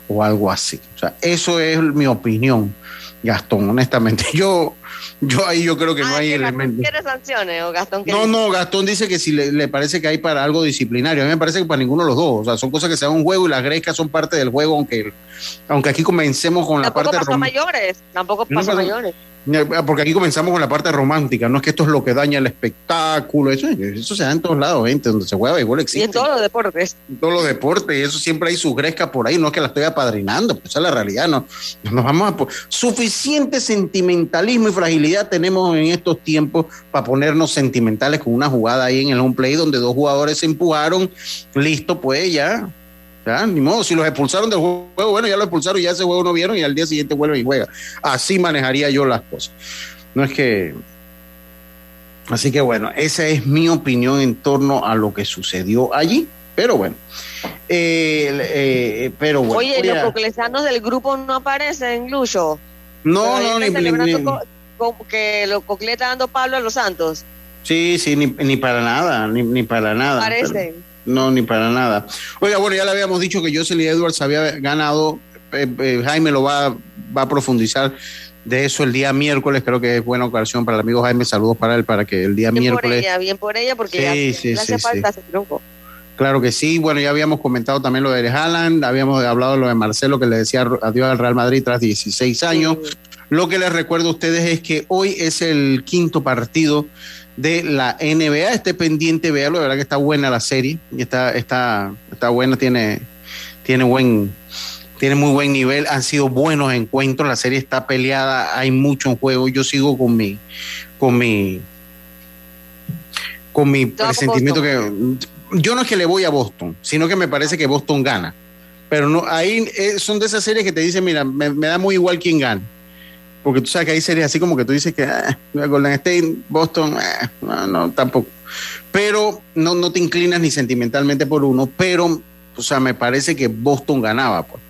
o algo así. O sea, eso es mi opinión, Gastón, honestamente. Yo, yo ahí yo creo que no hay elementos. ¿Quiere sanciones o Gastón? No, dice? no, Gastón dice que si le, le parece que hay para algo disciplinario. A mí me parece que para ninguno de los dos. O sea, son cosas que se dan un juego y las grescas son parte del juego, aunque, aunque aquí comencemos con la Tampoco parte pasó rom- mayores. Tampoco pasó mayores. Porque aquí comenzamos con la parte romántica. No es que esto es lo que daña el espectáculo. Eso, eso se da en todos lados, gente. Donde se juega béisbol Y existe. en todos los deportes. en todos los deportes y eso siempre hay su gresca por ahí, no es que la estoy apadrinando, pues esa es la realidad, no nos vamos a suficiente sentimentalismo y fragilidad tenemos en estos tiempos para ponernos sentimentales con una jugada ahí en el home play donde dos jugadores se empujaron, listo pues ya. Ya, ni modo, si los expulsaron del juego, bueno, ya lo expulsaron, ya ese juego no vieron y al día siguiente vuelven y juegan. Así manejaría yo las cosas. No es que Así que bueno, esa es mi opinión en torno a lo que sucedió allí. Pero bueno, eh, eh, pero bueno. Oye, los coclesanos del grupo no aparecen, Lucho. no, Todavía no, ni- que lo está dando Pablo a los Santos. sí, sí, ni, ni para nada, ni, ni para nada. Parecen. Pero- no, ni para nada. Oiga, bueno, ya le habíamos dicho que Jocelyn Edwards había ganado. eh, eh, Jaime lo va, va a profundizar de eso el día miércoles. Creo que es buena ocasión para el amigo Jaime. Saludos para él para que el día Bien por miércoles. ella, bien por ella, porque Sí, ya sí, le hace sí, falta ese triunfo. Claro que sí. Bueno, ya habíamos comentado también lo de Haaland, habíamos hablado de lo de Marcelo que le decía adiós al Real Madrid tras 16 años. Lo que les recuerdo a ustedes es que hoy es el quinto partido de la NBA. Esté pendiente, véalo, de verdad que está buena la serie. Y está, está, está buena, tiene, tiene buen, tiene muy buen nivel. Han sido buenos encuentros. La serie está peleada, hay mucho en juego. Yo sigo con mi, con mi, con mi presentimiento que yo no es que le voy a Boston, sino que me parece que Boston gana. Pero no, ahí eh, son de esas series que te dicen, mira, me, me da muy igual quién gana. Porque tú sabes que hay series así como que tú dices que ah, Golden State, Boston, ah, no, no, tampoco. Pero no, no te inclinas ni sentimentalmente por uno, pero, o sea, me parece que Boston ganaba. Pues.